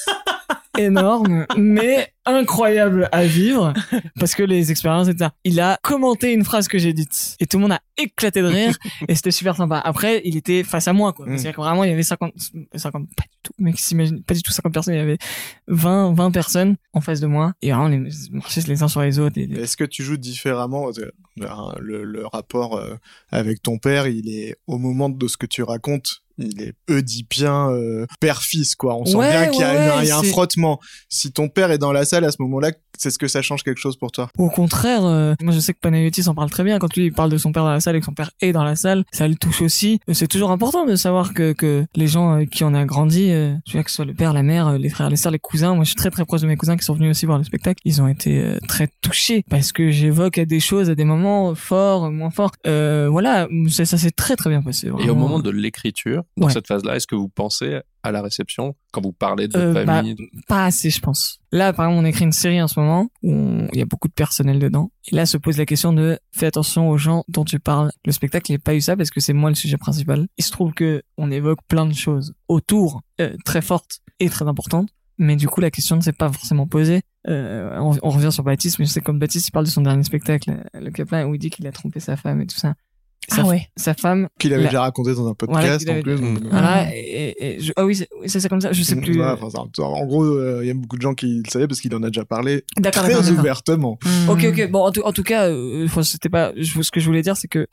énorme, mais incroyable à vivre parce que les expériences étaient ça. Il a commenté une phrase que j'ai dite et tout le monde a éclaté de rire et c'était super sympa. Après, il était face à moi quoi. Mm. C'est-à-dire que vraiment il y avait 50 50 pas du tout, mec, s'imagine pas du tout 50 personnes, il y avait 20 20 personnes en face de moi et vraiment les marchaient les uns sur les autres et Est-ce que tu joues différemment euh, le, le rapport euh, avec ton père, il est au moment de ce que tu racontes, il est oedipien euh, père-fils quoi. On sent Ouais, bien qu'il y a, ouais, une- il y a un frottement. Si ton père est dans la salle à ce moment-là, c'est ce que ça change quelque chose pour toi? Au contraire, euh, moi je sais que Panayotis en parle très bien. Quand lui il parle de son père dans la salle et que son père est dans la salle, ça le touche aussi. Euh, C'est toujours important de savoir que, que les gens euh, qui on a grandi, euh, je veux dire que ce soit le père, la mère, euh, les frères, les sœurs, les cousins, moi je suis très très proche de mes cousins qui sont venus aussi voir le spectacle. Ils ont été euh, très touchés parce que j'évoque à des choses, à des moments forts, moins forts. Euh, voilà, ça, ça s'est très très bien passé. Et au moment de l'écriture, dans Ouais. cette phase-là, est-ce que vous pensez à la réception quand vous parlez de Euh, bah, famille pas assez, je pense. Là, par exemple, on écrit une série en ce moment où il y a beaucoup de personnel dedans. Et là, se pose la question de fais attention aux gens dont tu parles. Le spectacle, n'a pas eu ça parce que c'est moi le sujet principal. Il se trouve que on évoque plein de choses autour, euh, très fortes et très importantes. mais du coup la question ne s'est pas forcément posée. Euh, on, on revient sur Baptiste, mais sais comme Baptiste il parle de son dernier spectacle, le Capin, où il dit qu'il a trompé sa femme et tout ça. Sa, Ah ouais. sa femme. Qu'il avait la- déjà raconté dans un podcast en avait- plus. donc, euh, Voilà, et, et- et je- ah oui, c'est ça comme ça, je sais plus. Ouais, enfin, ça- en gros, euh, il y a beaucoup de gens qui le savaient parce qu'il en a déjà parlé très ouvertement. Mm. Ok, ok. Bon, en tout, en tout cas, euh, c'était pas. Je, ce que je voulais dire, c'est que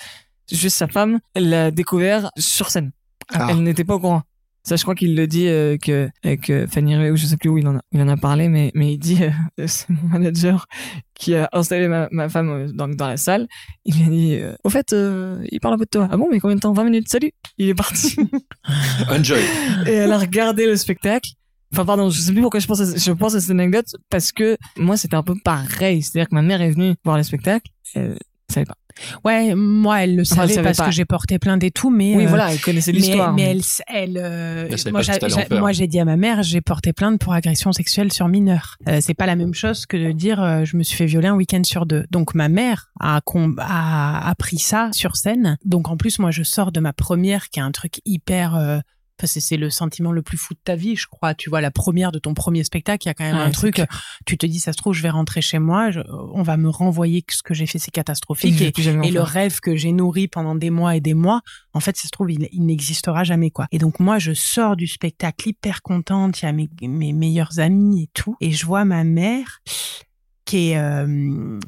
juste sa femme, elle l'a découvert sur scène. Ah. Elle n'était pas au courant. Ça, je crois qu'il le dit euh, que avec euh, Fanny Ray, ou je sais plus où il en a, il en a parlé, mais mais il dit euh, c'est mon manager qui a installé ma, ma femme euh, dans dans la salle. Il lui a dit euh, au fait, il parle un peu de toi. Ah bon, mais combien de temps? 20 minutes? Salut. Il est parti. Enjoy. et elle a regardé le spectacle. Enfin, pardon, je sais plus pourquoi je pense à, je pense à cette anecdote parce que moi, c'était un peu pareil. C'est-à-dire que ma mère est venue voir le spectacle. Elle savait pas. Ouais, moi, elle le Enfin, elle savait parce pas. que j'ai porté plainte et tout, mais Oui, euh, voilà, elle connaissait l'histoire. Mais, mais- elle, elle, euh, Elle savait moi, pas ce que j'ai- dit à ma mère, j'ai porté plainte pour agression sexuelle sur mineur. Euh, c'est pas la même chose que de dire, euh, je me suis fait violer un week-end sur deux. Donc ma mère a, a appris ça sur scène. Donc en plus, moi, je sors de ma première, qui est un truc hyper. Enfin, c'est- le sentiment le plus fou de ta vie, je crois. Tu vois, la première de ton premier spectacle, il y a quand même Ouais, un truc. clair. Tu te dis, ça se trouve, je vais rentrer chez moi, je- on va me renvoyer que ce que j'ai fait, c'est catastrophique. Et, le rêve que j'ai nourri pendant des mois et des mois, en fait, ça se trouve, il, il n'existera jamais, quoi. Et donc, moi, je sors du spectacle hyper contente, il y a mes, mes meilleurs amis et tout, et je vois ma mère qui est, euh,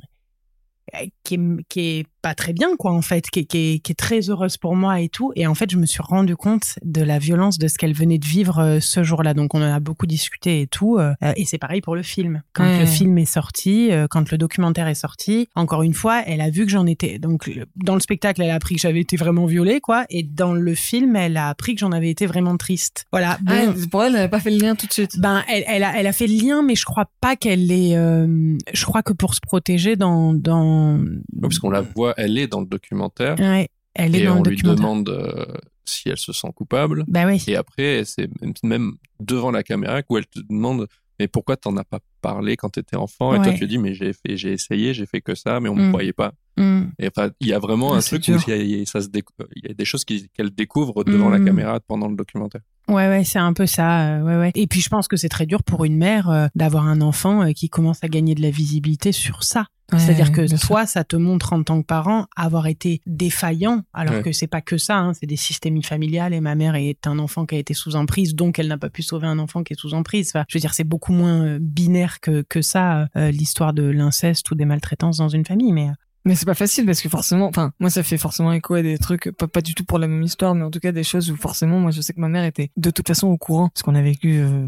qui est, qui est pas très bien, quoi, en fait, qui est, qui, est, qui est très heureuse pour moi et tout. Et en fait, je me suis rendu compte de la violence de ce qu'elle venait de vivre euh, ce jour-là. Donc, on en a beaucoup discuté et tout. euh, et c'est pareil pour le film. Quand Ouais. le film est sorti, euh, quand le documentaire est sorti, encore une fois, elle a vu que j'en étais. Donc, dans le spectacle, elle a appris que j'avais été vraiment violée, quoi. Et dans le film, elle a appris que j'en avais été vraiment triste. Voilà. Bon, Ah, pour elle, elle avait pas fait le lien tout de suite. ben, elle, elle, a, elle a fait le lien, mais je crois pas qu'elle est. euh, je crois que pour se protéger dans. dans Ouais, Parce qu'on la voit, elle est dans le documentaire Ouais, elle est et dans on le lui demande euh, si elle se sent coupable. Bah oui. Et après, c'est même- même devant la caméra où elle te demande mais pourquoi t'en as pas parlé quand t'étais enfant? Et toi Ouais. tu dis mais j'ai fait, j'ai essayé, j'ai fait que ça, mais on me Mm. croyait pas. Mm. Et enfin, il y a vraiment Ah, un truc où dur. il y il ça se il y a des choses qu'elle découvre devant la Mm. caméra pendant le documentaire. Ouais, ouais, c'est un peu ça. euh, ouais, ouais. Et puis je pense que c'est très dur pour une mère euh, d'avoir un enfant euh, qui commence à gagner de la visibilité sur ça. C'est-à-dire que toi, ça te montre en tant que parent avoir été défaillant, alors Ouais. que c'est pas que ça, hein, c'est des systémies familiales. Et ma mère est un enfant qui a été sous emprise, donc elle n'a pas pu sauver un enfant qui est sous emprise. Enfin, je veux dire, c'est beaucoup moins euh, binaire que que ça, euh, l'histoire de l'inceste ou des maltraitances dans une famille. Mais euh, Mais c'est pas facile parce que forcément, enfin, moi ça fait forcément écho à des trucs, pas, pas du tout pour la même histoire, mais en tout cas des choses où forcément, moi je sais que ma mère était de toute façon au courant, parce qu'on a vécu euh,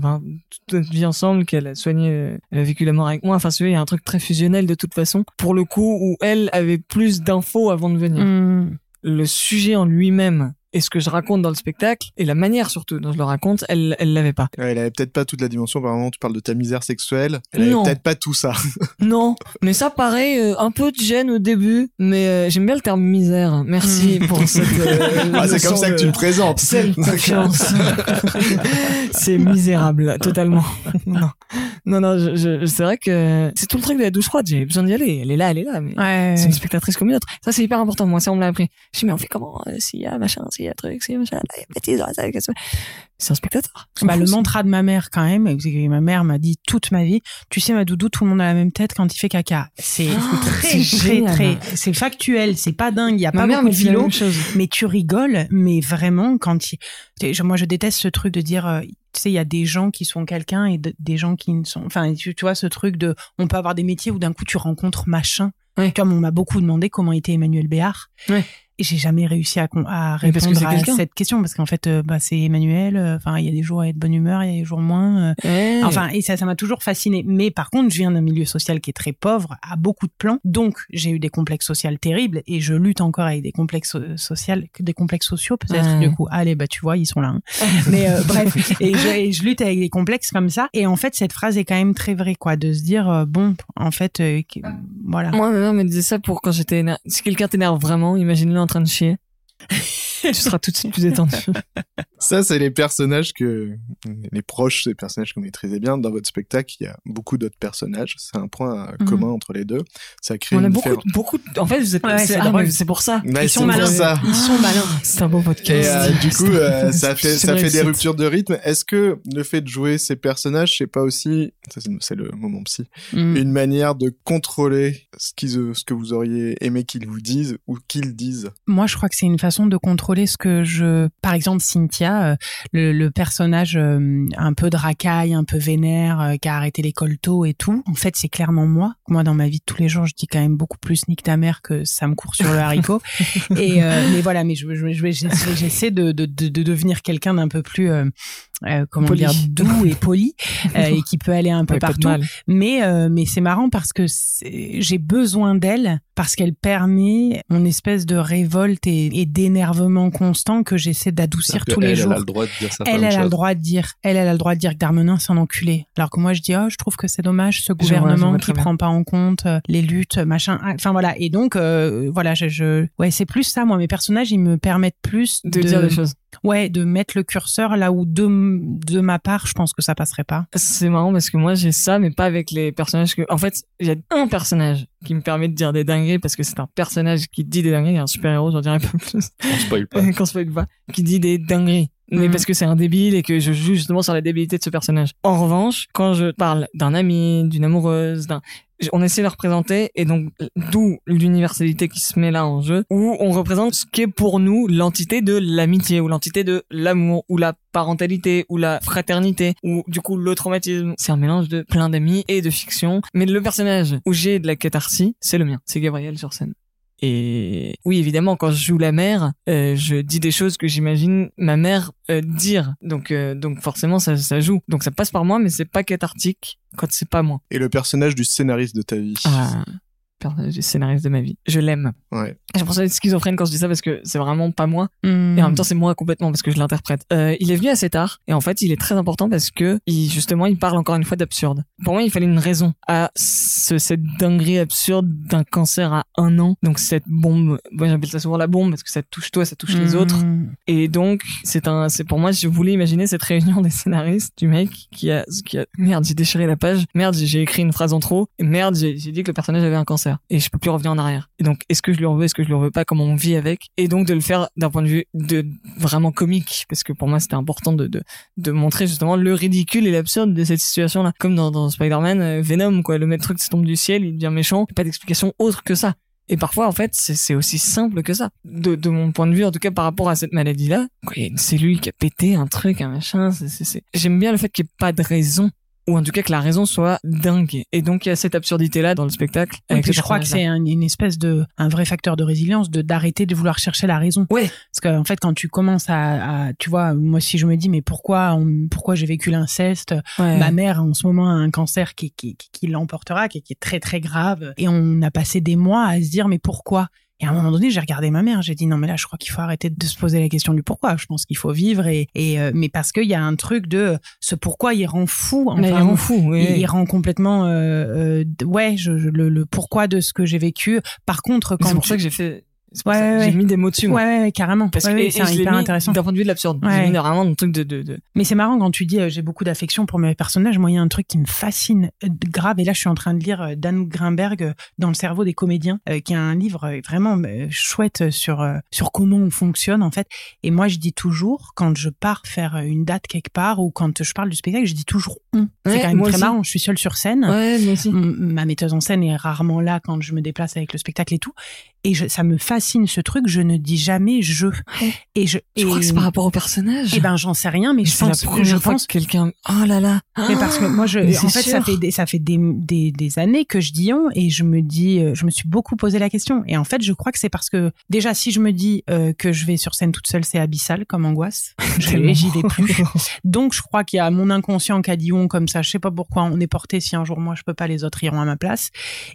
toute notre vie ensemble, qu'elle a soigné, euh, elle a vécu la mort avec moi, enfin, tu vois, il y a un truc très fusionnel de toute façon, pour le coup où elle avait plus d'infos avant de venir. mm, Le sujet en lui-même et ce que je raconte dans le spectacle, et la manière surtout dont je le raconte, elle, elle l'avait pas. Ouais, elle avait peut-être pas toute la dimension. Par exemple, tu parles de ta misère sexuelle. Elle avait Non. peut-être pas tout ça. Non, mais ça paraît euh, un peu de gêne au début, mais euh, j'aime bien le terme misère. Merci pour cette. euh, Ah, c'est comme ça que tu le présentes. Confiance. c'est misérable, totalement. Non, non, non. Je, je- c'est vrai que c'est tout le truc de la douche froide. J'ai besoin d'y aller. Elle est là, elle est là. Mais ouais. c'est une spectatrice comme une autre. Ça, c'est hyper important. Moi, ça, on me l'a appris. Je dis, mais on fait comment euh, S'il y a machin, s'il y a truc, a machin, là, il y a bêtise, qu'est-ce que c'est un spectateur. Bah, le mantra de ma mère quand même, ma mère m'a dit toute ma vie, tu sais ma doudou, tout le monde a la même tête quand il fait caca. C'est Ah, très très très, c'est factuel, c'est pas dingue, il y a Ma pas mère beaucoup de la philo, mais tu rigoles, mais vraiment quand il, moi je déteste ce truc de dire, euh, tu sais, il y a des gens qui sont quelqu'un et de- des gens qui ne sont, enfin tu, tu vois ce truc de, on peut avoir des métiers où d'un coup tu rencontres machin. Ouais. Tu vois, on m'a beaucoup demandé comment était Emmanuel Béard. Ouais. Et j'ai jamais réussi à, à que répondre à quelqu'un. cette question parce qu'en fait, euh, bah, c'est Emmanuel. euh, Enfin, il y a des jours à être bonne humeur, il y a des jours moins. euh. Enfin, et ça, ça m'a toujours fasciné. Mais par contre, je viens d'un milieu social qui est très pauvre, à beaucoup de plans. Donc, j'ai eu des complexes sociaux terribles et je lutte encore avec des complexes so- sociaux, des complexes sociaux peut-être. Ouais. Du coup, allez, bah tu vois, ils sont là. hein. Mais euh, bref, et je, et je lutte avec des complexes comme ça. Et en fait, cette phrase est quand même très vraie, quoi, de se dire euh, bon, en fait, euh, voilà. Moi, ma mère me disait ça pour quand j'étais éner- Si quelqu'un t'énerve vraiment, imagine-le en train de chier. tu seras tout de suite plus détendu. Ça, c'est les personnages que les proches, ces personnages que vous maîtrisez bien. Dans votre spectacle, il y a beaucoup d'autres personnages. C'est un point euh, Mhm. commun entre les deux. Ça crée On a une beaucoup, beaucoup. En fait, vous êtes. Ouais, c'est ah, pour ça. Ouais, Ils sont malins. ça. Ils sont malins. C'est un beau Et podcast. euh, du coup, euh, ça fait ça fait des ruptures de rythme. Est-ce que le fait de jouer ces personnages, c'est pas aussi, c'est le moment psy, Mm. une manière de contrôler ce qu'ils, euh, ce que vous auriez aimé qu'ils vous disent ou qu'ils disent? Moi, je crois que c'est une façon de contrôler ce que je. Par exemple, Cynthia, euh, le, le personnage euh, un peu dracaille, un peu vénère, euh, qui a arrêté l'école tôt et tout. En fait, c'est clairement moi. Moi, dans ma vie de tous les jours, je dis quand même beaucoup plus nique ta mère que ça me court sur le haricot. et euh, mais voilà, mais je, je, je- j'essaie de, de, de, de devenir quelqu'un d'un peu plus. euh, euh, comment Poli. dire doux et poli et qui peut aller un peu Ouais, de partout mais mais c'est marrant parce que j'ai besoin d'elle parce qu'elle permet mon espèce de révolte et, et d'énervement constant que j'essaie d'adoucir tous les elle, jours. Elle a le droit de dire ça. Elle, elle a le droit de dire, elle, elle a le droit de dire que Darmanin c'est un enculé. Alors que moi je dis, oh, je trouve que c'est dommage ce gouvernement qui prend pas en compte euh, les luttes, machin. Ah, Enfin voilà. Et donc euh, voilà, je, je, ouais, c'est plus ça. Moi, mes personnages, ils me permettent plus De dire des choses. Ouais, de mettre le curseur là où de, de ma part, je pense que ça passerait pas. C'est marrant parce que moi j'ai ça, mais pas avec les personnages que. En fait, il y a un personnage qui me permet de dire des dingueries parce que c'est un personnage qui dit des dingueries, un super héros, j'en dirais peu plus. On spoil pas. Qu'on se pas, qui dit des dingueries. Mais Mhm. parce que c'est un débile et que je joue justement sur la débilité de ce personnage. En revanche, quand je parle d'un ami, d'une amoureuse, d'un, on essaie de le représenter et donc d'où l'universalité qui se met là en jeu, où on représente ce qu'est pour nous l'entité de l'amitié ou l'entité de l'amour ou la parentalité ou la fraternité ou du coup le traumatisme. C'est un mélange de plein d'amis et de fiction. Mais le personnage où j'ai de la catharsis, c'est le mien, c'est Gabriel sur scène. Et oui, évidemment, quand je joue la mère, euh, je dis des choses que j'imagine ma mère euh, dire. Donc, euh, donc forcément, ça, ça joue. Donc ça passe par moi, mais c'est pas cathartique quand c'est pas moi. Et le personnage du scénariste de ta vie. Ah, scénariste de ma vie. Je l'aime. Ouais. J'ai pensé être schizophrène quand je dis ça parce que c'est vraiment pas moi. Et Hmm. en même temps, c'est moi complètement parce que je l'interprète. Euh, il est venu assez tard et en fait, il est très important parce que il, justement, il parle encore une fois d'absurde. Pour moi, il fallait une raison à ce, cette dinguerie absurde d'un cancer à un an. Donc cette bombe, moi j'appelle ça souvent la bombe parce que ça touche toi, ça touche les Hmm. autres. Et donc, c'est un, c'est pour moi, je voulais imaginer cette réunion des scénaristes du mec qui a, qui a, merde, j'ai déchiré la page, merde, j'ai écrit une phrase en trop, et merde, j'ai dit que le personnage avait un cancer, et je peux plus revenir en arrière. Et donc, est-ce que je lui en veux, est-ce que je lui en veux pas, comment on vit avec, et donc de le faire d'un point de vue de vraiment comique, parce que pour moi, c'était important de, montrer justement le ridicule et l'absurde de cette situation-là. Comme dans, Spider-Man, euh, Venom, quoi, le maître truc qui tombe du ciel, il devient méchant, pas d'explication autre que ça. Et parfois, en fait, c'est c'est aussi simple que ça. De, de mon point de vue, en tout cas par rapport à cette maladie-là, une cellule qui a pété, un truc, un machin. c'est c'est c'est- J'aime bien le fait qu'il n'y ait pas de raison, ou en tout cas que la raison soit dingue. Et donc il y a cette absurdité-là dans le spectacle. Avec je crois que c'est un- une espèce de un vrai facteur de résilience de d'arrêter de vouloir chercher la raison. Ouais. Parce qu'en fait quand tu commences à, à- tu vois moi si je me dis mais pourquoi on- pourquoi j'ai vécu l'inceste Ouais. ma mère en ce moment a un cancer qui qui, qui, qui l'emportera qui, qui est très très grave et on a passé des mois à se dire mais pourquoi? Et à un moment donné, j'ai regardé ma mère, j'ai dit non mais là, je crois qu'il faut arrêter de se poser la question du pourquoi. Je pense qu'il faut vivre et, et euh, mais parce qu'il y a un truc de ce pourquoi il rend fou. Mais il enfin, rend fou, oui. il, il rend complètement euh, euh, ouais je, je- le, le pourquoi de ce que j'ai vécu par contre quand C'est pour tu- ça que j'ai fait. Ouais, ouais, J'ai mis des mots dessus. moi. ouais, carrément Parce que c'est hyper intéressant d'un point de vue de l'absurde. J'ai mis vraiment un truc de, de, de... mais c'est marrant quand tu dis euh, j'ai beaucoup d'affection pour mes personnages moi il y a un truc qui me fascine euh, grave et là je suis en train de lire euh, Dan Grimberg dans le cerveau des comédiens qui a un livre vraiment chouette sur sur comment on fonctionne en fait et moi je dis toujours quand je pars faire une date quelque part ou quand je parle du spectacle je dis toujours on c'est quand même très aussi. marrant je suis seule sur scène Ouais, moi aussi. Ma metteuse en scène est rarement là quand je me déplace avec le spectacle et tout. Et je, ça me fascine ce truc. Je ne dis jamais je. Ouais. Et je. Je et, crois que c'est par rapport au personnage. Eh ben, j'en sais rien, mais je la pense. première je fois pense. que quelqu'un. Oh là là. Mais parce que moi, je, Mais en fait, ça fait des, ça fait des, des, des années que je dis on et je me dis, euh, je me suis beaucoup posé la question. Et en fait, je crois que c'est parce que déjà, si je me dis euh, que je vais sur scène toute seule, c'est abyssal comme angoisse. J'y vais plus. Donc, je crois qu'il y a mon inconscient qui a dit on comme ça. Je sais pas pourquoi on est porté. Si un jour moi je peux pas, les autres iront à ma place.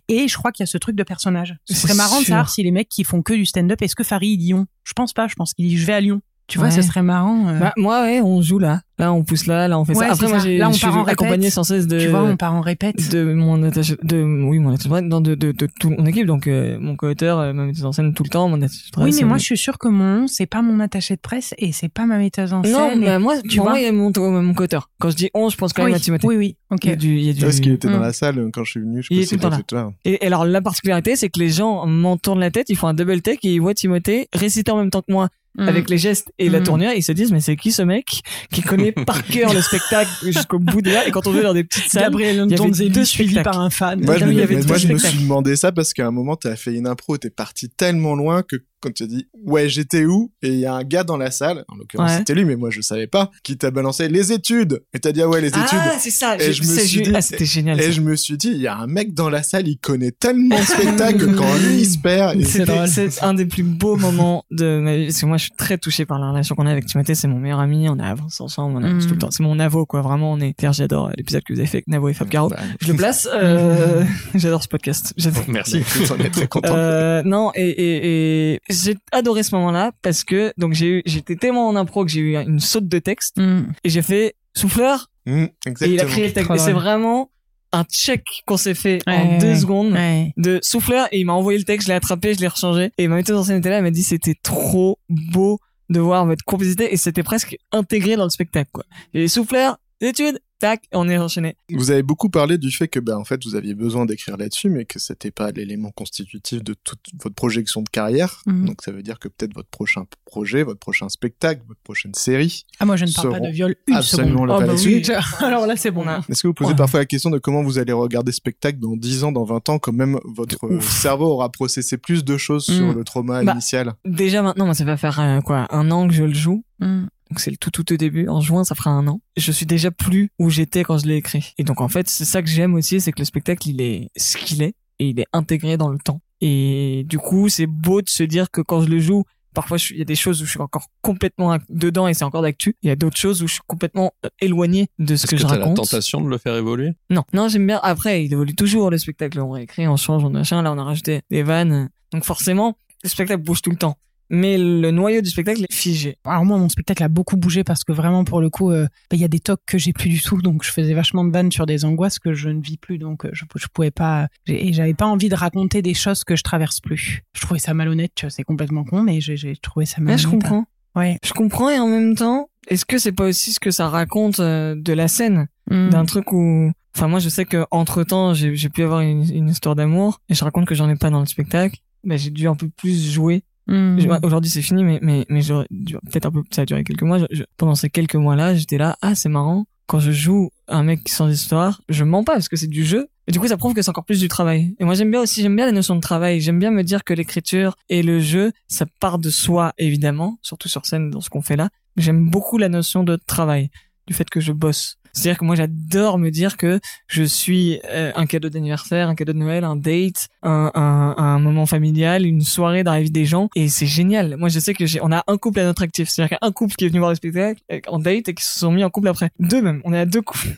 Et je crois qu'il y a ce truc de personnage. Ce serait marrant de savoir si les mecs qui font que du stand-up, est-ce que Farid dit on Je pense pas. Je pense qu'il dit je vais à Lyon. Tu vois, Ouais. ce serait marrant. euh. Bah, moi, ouais, on joue là. Là, on pousse là, là, on fait Ouais, ça. Après, moi, ça. j'ai, Là, on je suis part en répète. accompagné sans cesse de, tu vois, on part en répète. de mon attaché, de, oui, mon attaché de presse, non, de, de, de toute mon équipe. Donc, euh, mon co-auteur, euh, ma metteuse en scène tout le temps, mon attaché de presse. Oui, mais moi, je suis sûre que mon c'est pas mon attaché de presse et c'est pas ma metteuse en Non, scène. et- bah, moi, tu vois, il y a mon, mon co-auteur. Quand je dis on, je pense quand oui, même à Timothée. oui, oui, ok. Il y a du, il y a du... Parce qu'il était dans Mm. la salle euh, quand je suis venu, je Il était tout là. tout là. Et, alors, la particularité, c'est que les gens m'en tournent la tête, ils font un double take et ils voient Timothée réciter en même temps que moi, Mm. avec les gestes et la Mm. tournure, ils se disent, mais c'est qui ce mec qui connaît par cœur le spectacle jusqu'au bout de là, et quand on joue dans des petites salles, Gabriel il y avait deux suivi spectacles. par un fan. Moi, je, me- avait mais deux moi, je me suis demandé ça parce qu'à un moment, t'as fait une impro, t'es parti tellement loin que quand tu as dit ouais j'étais où? Et il y a un gars dans la salle, en l'occurrence Ouais. c'était lui mais moi je savais pas, qui t'a balancé les études et t'as dit ah ouais les études. Ah, c'est ça. Et je, je me suis dit- ah, c'était génial. Et ça. je me suis dit, il y a un mec dans la salle, il connaît tellement le spectacle que quand lui il se perd. C'est C'était- drôle. C'est un des plus beaux moments de ma vie. Parce que moi, je suis très touché par la relation qu'on a avec Timothée. C'est mon meilleur ami. On a avancé ensemble. On avance Mm. tout le temps. C'est mon Navo, quoi. Vraiment, on est. J'adore l'épisode que vous avez fait avec Navo et Fab Caro. Bah, Je le place. Euh... j'adore ce podcast. J'adore. Merci. J'en ai très content. Euh, non et, et, et j'ai adoré ce moment-là parce que donc j'ai eu j'étais tellement en impro que j'ai eu une saute de texte Mm. et j'ai fait souffleur Mm, et il a créé le texte et c'est vraiment un check qu'on s'est fait en Ouais, deux ouais. secondes Ouais. de souffleur et il m'a envoyé le texte, je l'ai attrapé, je l'ai rechangé et ma metteuse en scène était là, elle m'a dit c'était trop beau de voir votre complicité et c'était presque intégré dans le spectacle quoi. Et les souffleurs, études, tac, et on est enchaîné. Vous avez beaucoup parlé du fait que, ben, en fait, vous aviez besoin d'écrire là-dessus, mais que c'était pas l'élément constitutif de toute votre projection de carrière. Mhm. Donc, ça veut dire que peut-être votre prochain projet, votre prochain spectacle, votre prochaine série. Ah, moi, je ne parle pas de viol une absolument seconde. Oh, pas bah oui. Alors là, c'est bon. Est-ce que vous posez Ouais. parfois la question de comment vous allez regarder spectacle dans 10 ans, dans 20 ans, quand même votre ouf. cerveau aura processé plus de choses sur Mm. le trauma Bah, initial? Déjà maintenant, moi ça va faire euh, quoi un an que je le joue. Mm. Donc c'est le tout tout au début. En juin, ça fera un an. Je suis déjà plus où j'étais quand je l'ai écrit. Et donc en fait, c'est ça que j'aime aussi, c'est que le spectacle, il est ce qu'il est et il est intégré dans le temps. Et du coup, c'est beau de se dire que quand je le joue, parfois il y a des choses où je suis encore complètement dedans et c'est encore d'actu. Il y a d'autres choses où je suis complètement euh, éloigné de ce que, que, je t'as la raconte. tentation de le faire évoluer? Non, non, j'aime bien. Après, il évolue toujours le spectacle. On réécrit, on change, on machin. Là, on a rajouté des vannes. Donc forcément, le spectacle bouge tout le temps. Mais le noyau du spectacle est figé. Alors moi, mon spectacle a beaucoup bougé parce que vraiment, pour le coup, euh, bah, il y a des tocs que j'ai plus du tout. Donc, je faisais vachement de vannes sur des angoisses que je ne vis plus. Donc, euh, je, je pouvais pas... Et j'avais pas envie de raconter des choses que je traverse plus. Je trouvais ça malhonnête, tu vois, c'est complètement con, mais j'ai trouvé ça malhonnête. je comprends. Ouais. Je comprends et en même temps, est-ce que c'est pas aussi ce que ça raconte euh, de la scène? Mm. d'un truc où enfin moi je sais que entre temps j'ai pu avoir une, une histoire d'amour et je raconte que j'en ai pas dans le spectacle bah, j'ai dû un peu plus jouer Mm. Aujourd'hui c'est fini mais mais mais peut-être un peu ça a duré quelques mois pendant ces quelques mois là j'étais là ah c'est marrant quand je joue un mec sans histoire je mens pas parce que c'est du jeu. Et du coup ça prouve que c'est encore plus du travail. Et moi j'aime bien aussi j'aime bien la notion de travail. J'aime bien me dire que l'écriture et le jeu ça part de soi évidemment surtout sur scène dans ce qu'on fait là. J'aime beaucoup la notion de travail du fait que je bosse c'est-à-dire que moi j'adore me dire que je suis euh, un cadeau d'anniversaire, un cadeau de Noël, un date, un, un, moment familial, une soirée dans la vie des gens et c'est génial. Moi je sais que j'ai on a un couple à notre actif, c'est-à-dire qu'il y a un couple qui est venu voir le spectacle euh, en date et qui se sont mis en couple après. Deux même, on est à deux couples.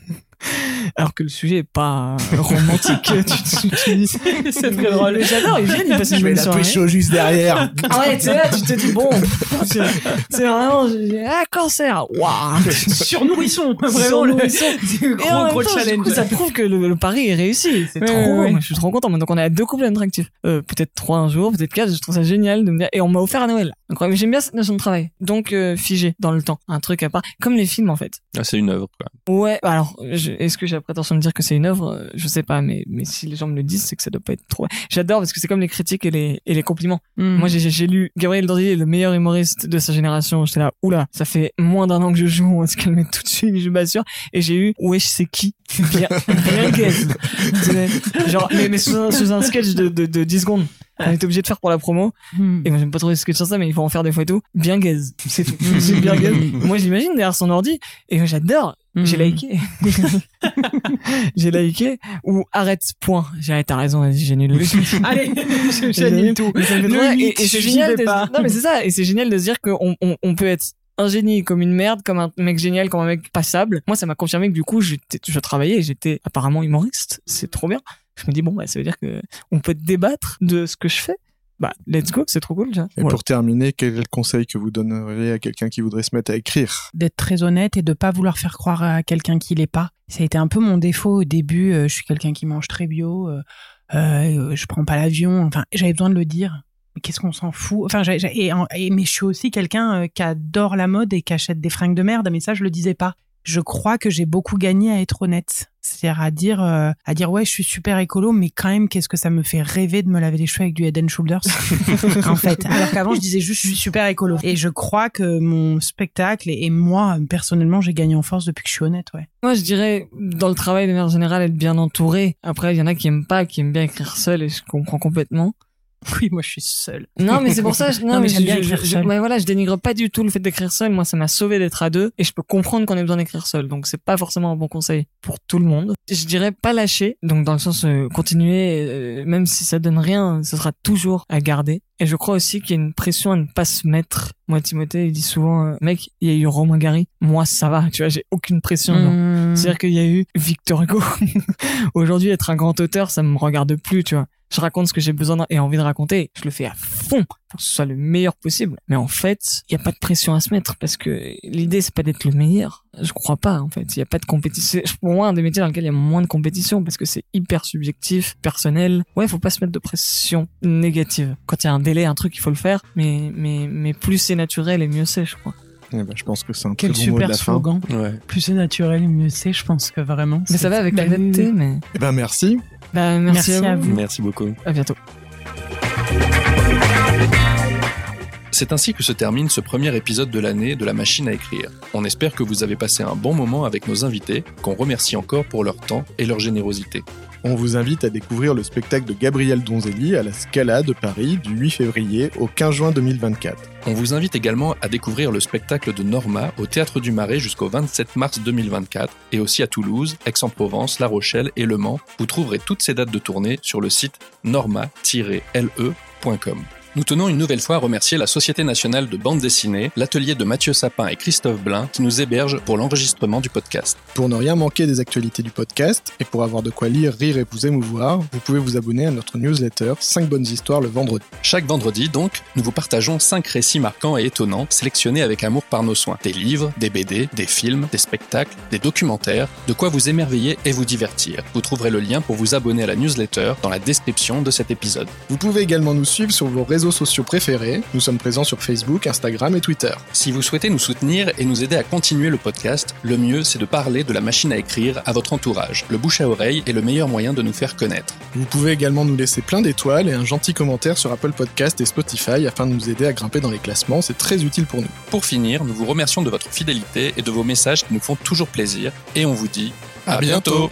Alors que le sujet est pas romantique, tu dis. C'est très drôle. Mais J'adore, ils viennent, ils passent une bonne la soirée. pécho juste derrière. Ah ouais, tu sais là, tu te dis bon, c'est vraiment, ah cancer, waouh. Sur nourrisson, Sur vraiment le nourrisson. c'est un Et en gros gros du challenge. coup, ça prouve que le, le pari est réussi. C'est Ouais, trop ouais, beau. ouais. Moi, je suis trop content. Donc, on est à deux couples interactifs. Euh, peut-être trois un jour, peut-être quatre. Je trouve ça génial de me dire. Et on m'a offert à Noël. Incroyable. J'aime bien cette notion de travail. Donc, euh, figé dans le temps. Un truc à part. Comme les films, en fait. ah, C'est une œuvre, quoi. Ouais. bah Alors, je- est-ce que j'ai la prétention de dire que c'est une œuvre? Euh, Je sais pas. Mais, mais si les gens me le disent, c'est que ça doit pas être trop. J'adore parce que c'est comme les critiques et les, et les compliments. Mm. Moi, j'ai j'ai lu Gabriel est le meilleur humoriste de sa génération. J'étais là, oula, ça fait moins d'un an que je joue, on va se calmer tout de suite, je m'assure. Et j'ai eu, wesh, c'est qui? Bien, bien gaze. Genre, mais, mais sous, un, sous un sketch de, de, de 10 secondes. On était obligé de faire pour la promo. Mm. Et moi, j'aime pas trop les sketchs sur ça, mais il faut en faire des fois et tout. Bien gaze. C'est tout. C'est bien gaze. Moi, je l'imagine derrière son ordi. Et moi, j'adore. J'ai Mm. liké. j'ai liké. Ou arrête, point. J'ai arrêté, t'as raison, vas-y, j'annule. Allez, j'annule tout. Mais ça me fait Le trop rire. huit, et, et c'est génial de, pas. non mais c'est ça et c'est génial de se dire qu'on on, on peut être un génie comme une merde comme un mec génial comme un mec passable moi ça m'a confirmé que du coup j'étais je travaillais et j'étais apparemment humoriste c'est trop bien je me dis bon bah ça veut dire que on peut débattre de ce que je fais bah let's go, c'est trop cool ça. Et pour terminer, quel est le conseil que vous donneriez à quelqu'un qui voudrait se mettre à écrire? D'être très honnête et de pas vouloir faire croire à quelqu'un qui l'est pas. Ça a été un peu mon défaut au début. Euh, je suis quelqu'un qui mange très bio. Euh, euh, je prends pas l'avion. Enfin, j'avais besoin de le dire. Mais qu'est-ce qu'on s'en fout? Enfin, et- mais je suis aussi quelqu'un euh, qui adore la mode et qui achète des fringues de merde. Mais ça, je le disais pas. Je crois que j'ai beaucoup gagné à être honnête. C'est-à-dire à dire, euh, à dire ouais, je suis super écolo, mais quand même, qu'est-ce que ça me fait rêver de me laver les cheveux avec du Head and Shoulders en fait. Alors qu'avant, je disais juste, je suis super écolo. Et je crois que mon spectacle et, et moi, personnellement, j'ai gagné en force depuis que je suis honnête, ouais. Moi, je dirais, dans le travail de manière générale, être bien entouré. Après, il y en a qui aiment pas, qui aiment bien écrire seul, et je comprends complètement. Oui, moi, je suis seule. Non, mais c'est pour ça, je, non, Non, mais j'aime bien écrire seul. ouais, voilà, je dénigre pas du tout le fait d'écrire seul. Moi, ça m'a sauvé d'être à deux, et je peux comprendre qu'on ait besoin d'écrire seul. Donc, c'est pas forcément un bon conseil pour tout le monde. Je dirais pas lâcher. Donc, dans le sens, euh, continuer, euh, même si ça donne rien, ce sera toujours à garder. Et je crois aussi qu'il y a une pression à ne pas se mettre. Moi, Timothée, il dit souvent, euh, mec, il y a eu Romain Gary. Moi, ça va. Tu vois, j'ai aucune pression. Mmh. C'est-à-dire qu'il y a eu Victor Hugo. Aujourd'hui, être un grand auteur, ça me regarde plus, tu vois. Je raconte ce que j'ai besoin et envie de raconter. Je le fais à fond pour que ce soit le meilleur possible. Mais en fait, il n'y a pas de pression à se mettre parce que l'idée, c'est pas d'être le meilleur. Je crois pas, en fait. Il n'y a pas de compétition. Pour moi un des métiers dans lequel il y a moins de compétition parce que c'est hyper subjectif, personnel. Ouais, faut pas se mettre de pression négative. Quand il y a un délai, un truc, il faut le faire. Mais, mais, mais plus c'est naturel et mieux c'est, je crois. Eh ben, Je pense que c'est un Quel très bon mot de super la fin. slogan. Ouais. Plus c'est naturel, mieux c'est. Je pense que vraiment. Mais ça va avec Bah, la netteté, mais. Eh ben merci. Bah, merci, Merci à à vous. Merci beaucoup. À bientôt. C'est ainsi que se termine ce premier épisode de l'année de la machine à écrire. On espère que vous avez passé un bon moment avec nos invités, qu'on remercie encore pour leur temps et leur générosité. On vous invite à découvrir le spectacle de Gabriel Donzelli à la Scala de Paris du 8 février au 15 juin 2024. On vous invite également à découvrir le spectacle de Norma au Théâtre du Marais jusqu'au 27 mars 2024 et aussi à Toulouse, Aix-en-Provence, La Rochelle et Le Mans. Vous trouverez toutes ces dates de tournée sur le site norma-le.com. Nous tenons une nouvelle fois à remercier la Société nationale de bande dessinée, l'atelier de Mathieu Sapin et Christophe Blin qui nous hébergent pour l'enregistrement du podcast. Pour ne rien manquer des actualités du podcast et pour avoir de quoi lire, rire et vous émouvoir, vous pouvez vous abonner à notre newsletter 5 bonnes histoires le vendredi. Chaque vendredi, donc, nous vous partageons 5 récits marquants et étonnants, sélectionnés avec amour par nos soins. Des livres, des BD, des films, des spectacles, des documentaires, de quoi vous émerveiller et vous divertir. Vous trouverez le lien pour vous abonner à la newsletter dans la description de cet épisode. Vous pouvez également nous suivre sur vos réseaux sociaux préférés. Nous sommes présents sur Facebook, Instagram et Twitter. Si vous souhaitez nous soutenir et nous aider à continuer le podcast, le mieux c'est de parler de la machine à écrire à votre entourage. Le bouche à oreille est le meilleur moyen de nous faire connaître. Vous pouvez également nous laisser plein d'étoiles et un gentil commentaire sur Apple Podcast et Spotify afin de nous aider à grimper dans les classements, c'est très utile pour nous. Pour finir, nous vous remercions de votre fidélité et de vos messages qui nous font toujours plaisir, et on vous dit À à bientôt. bientôt.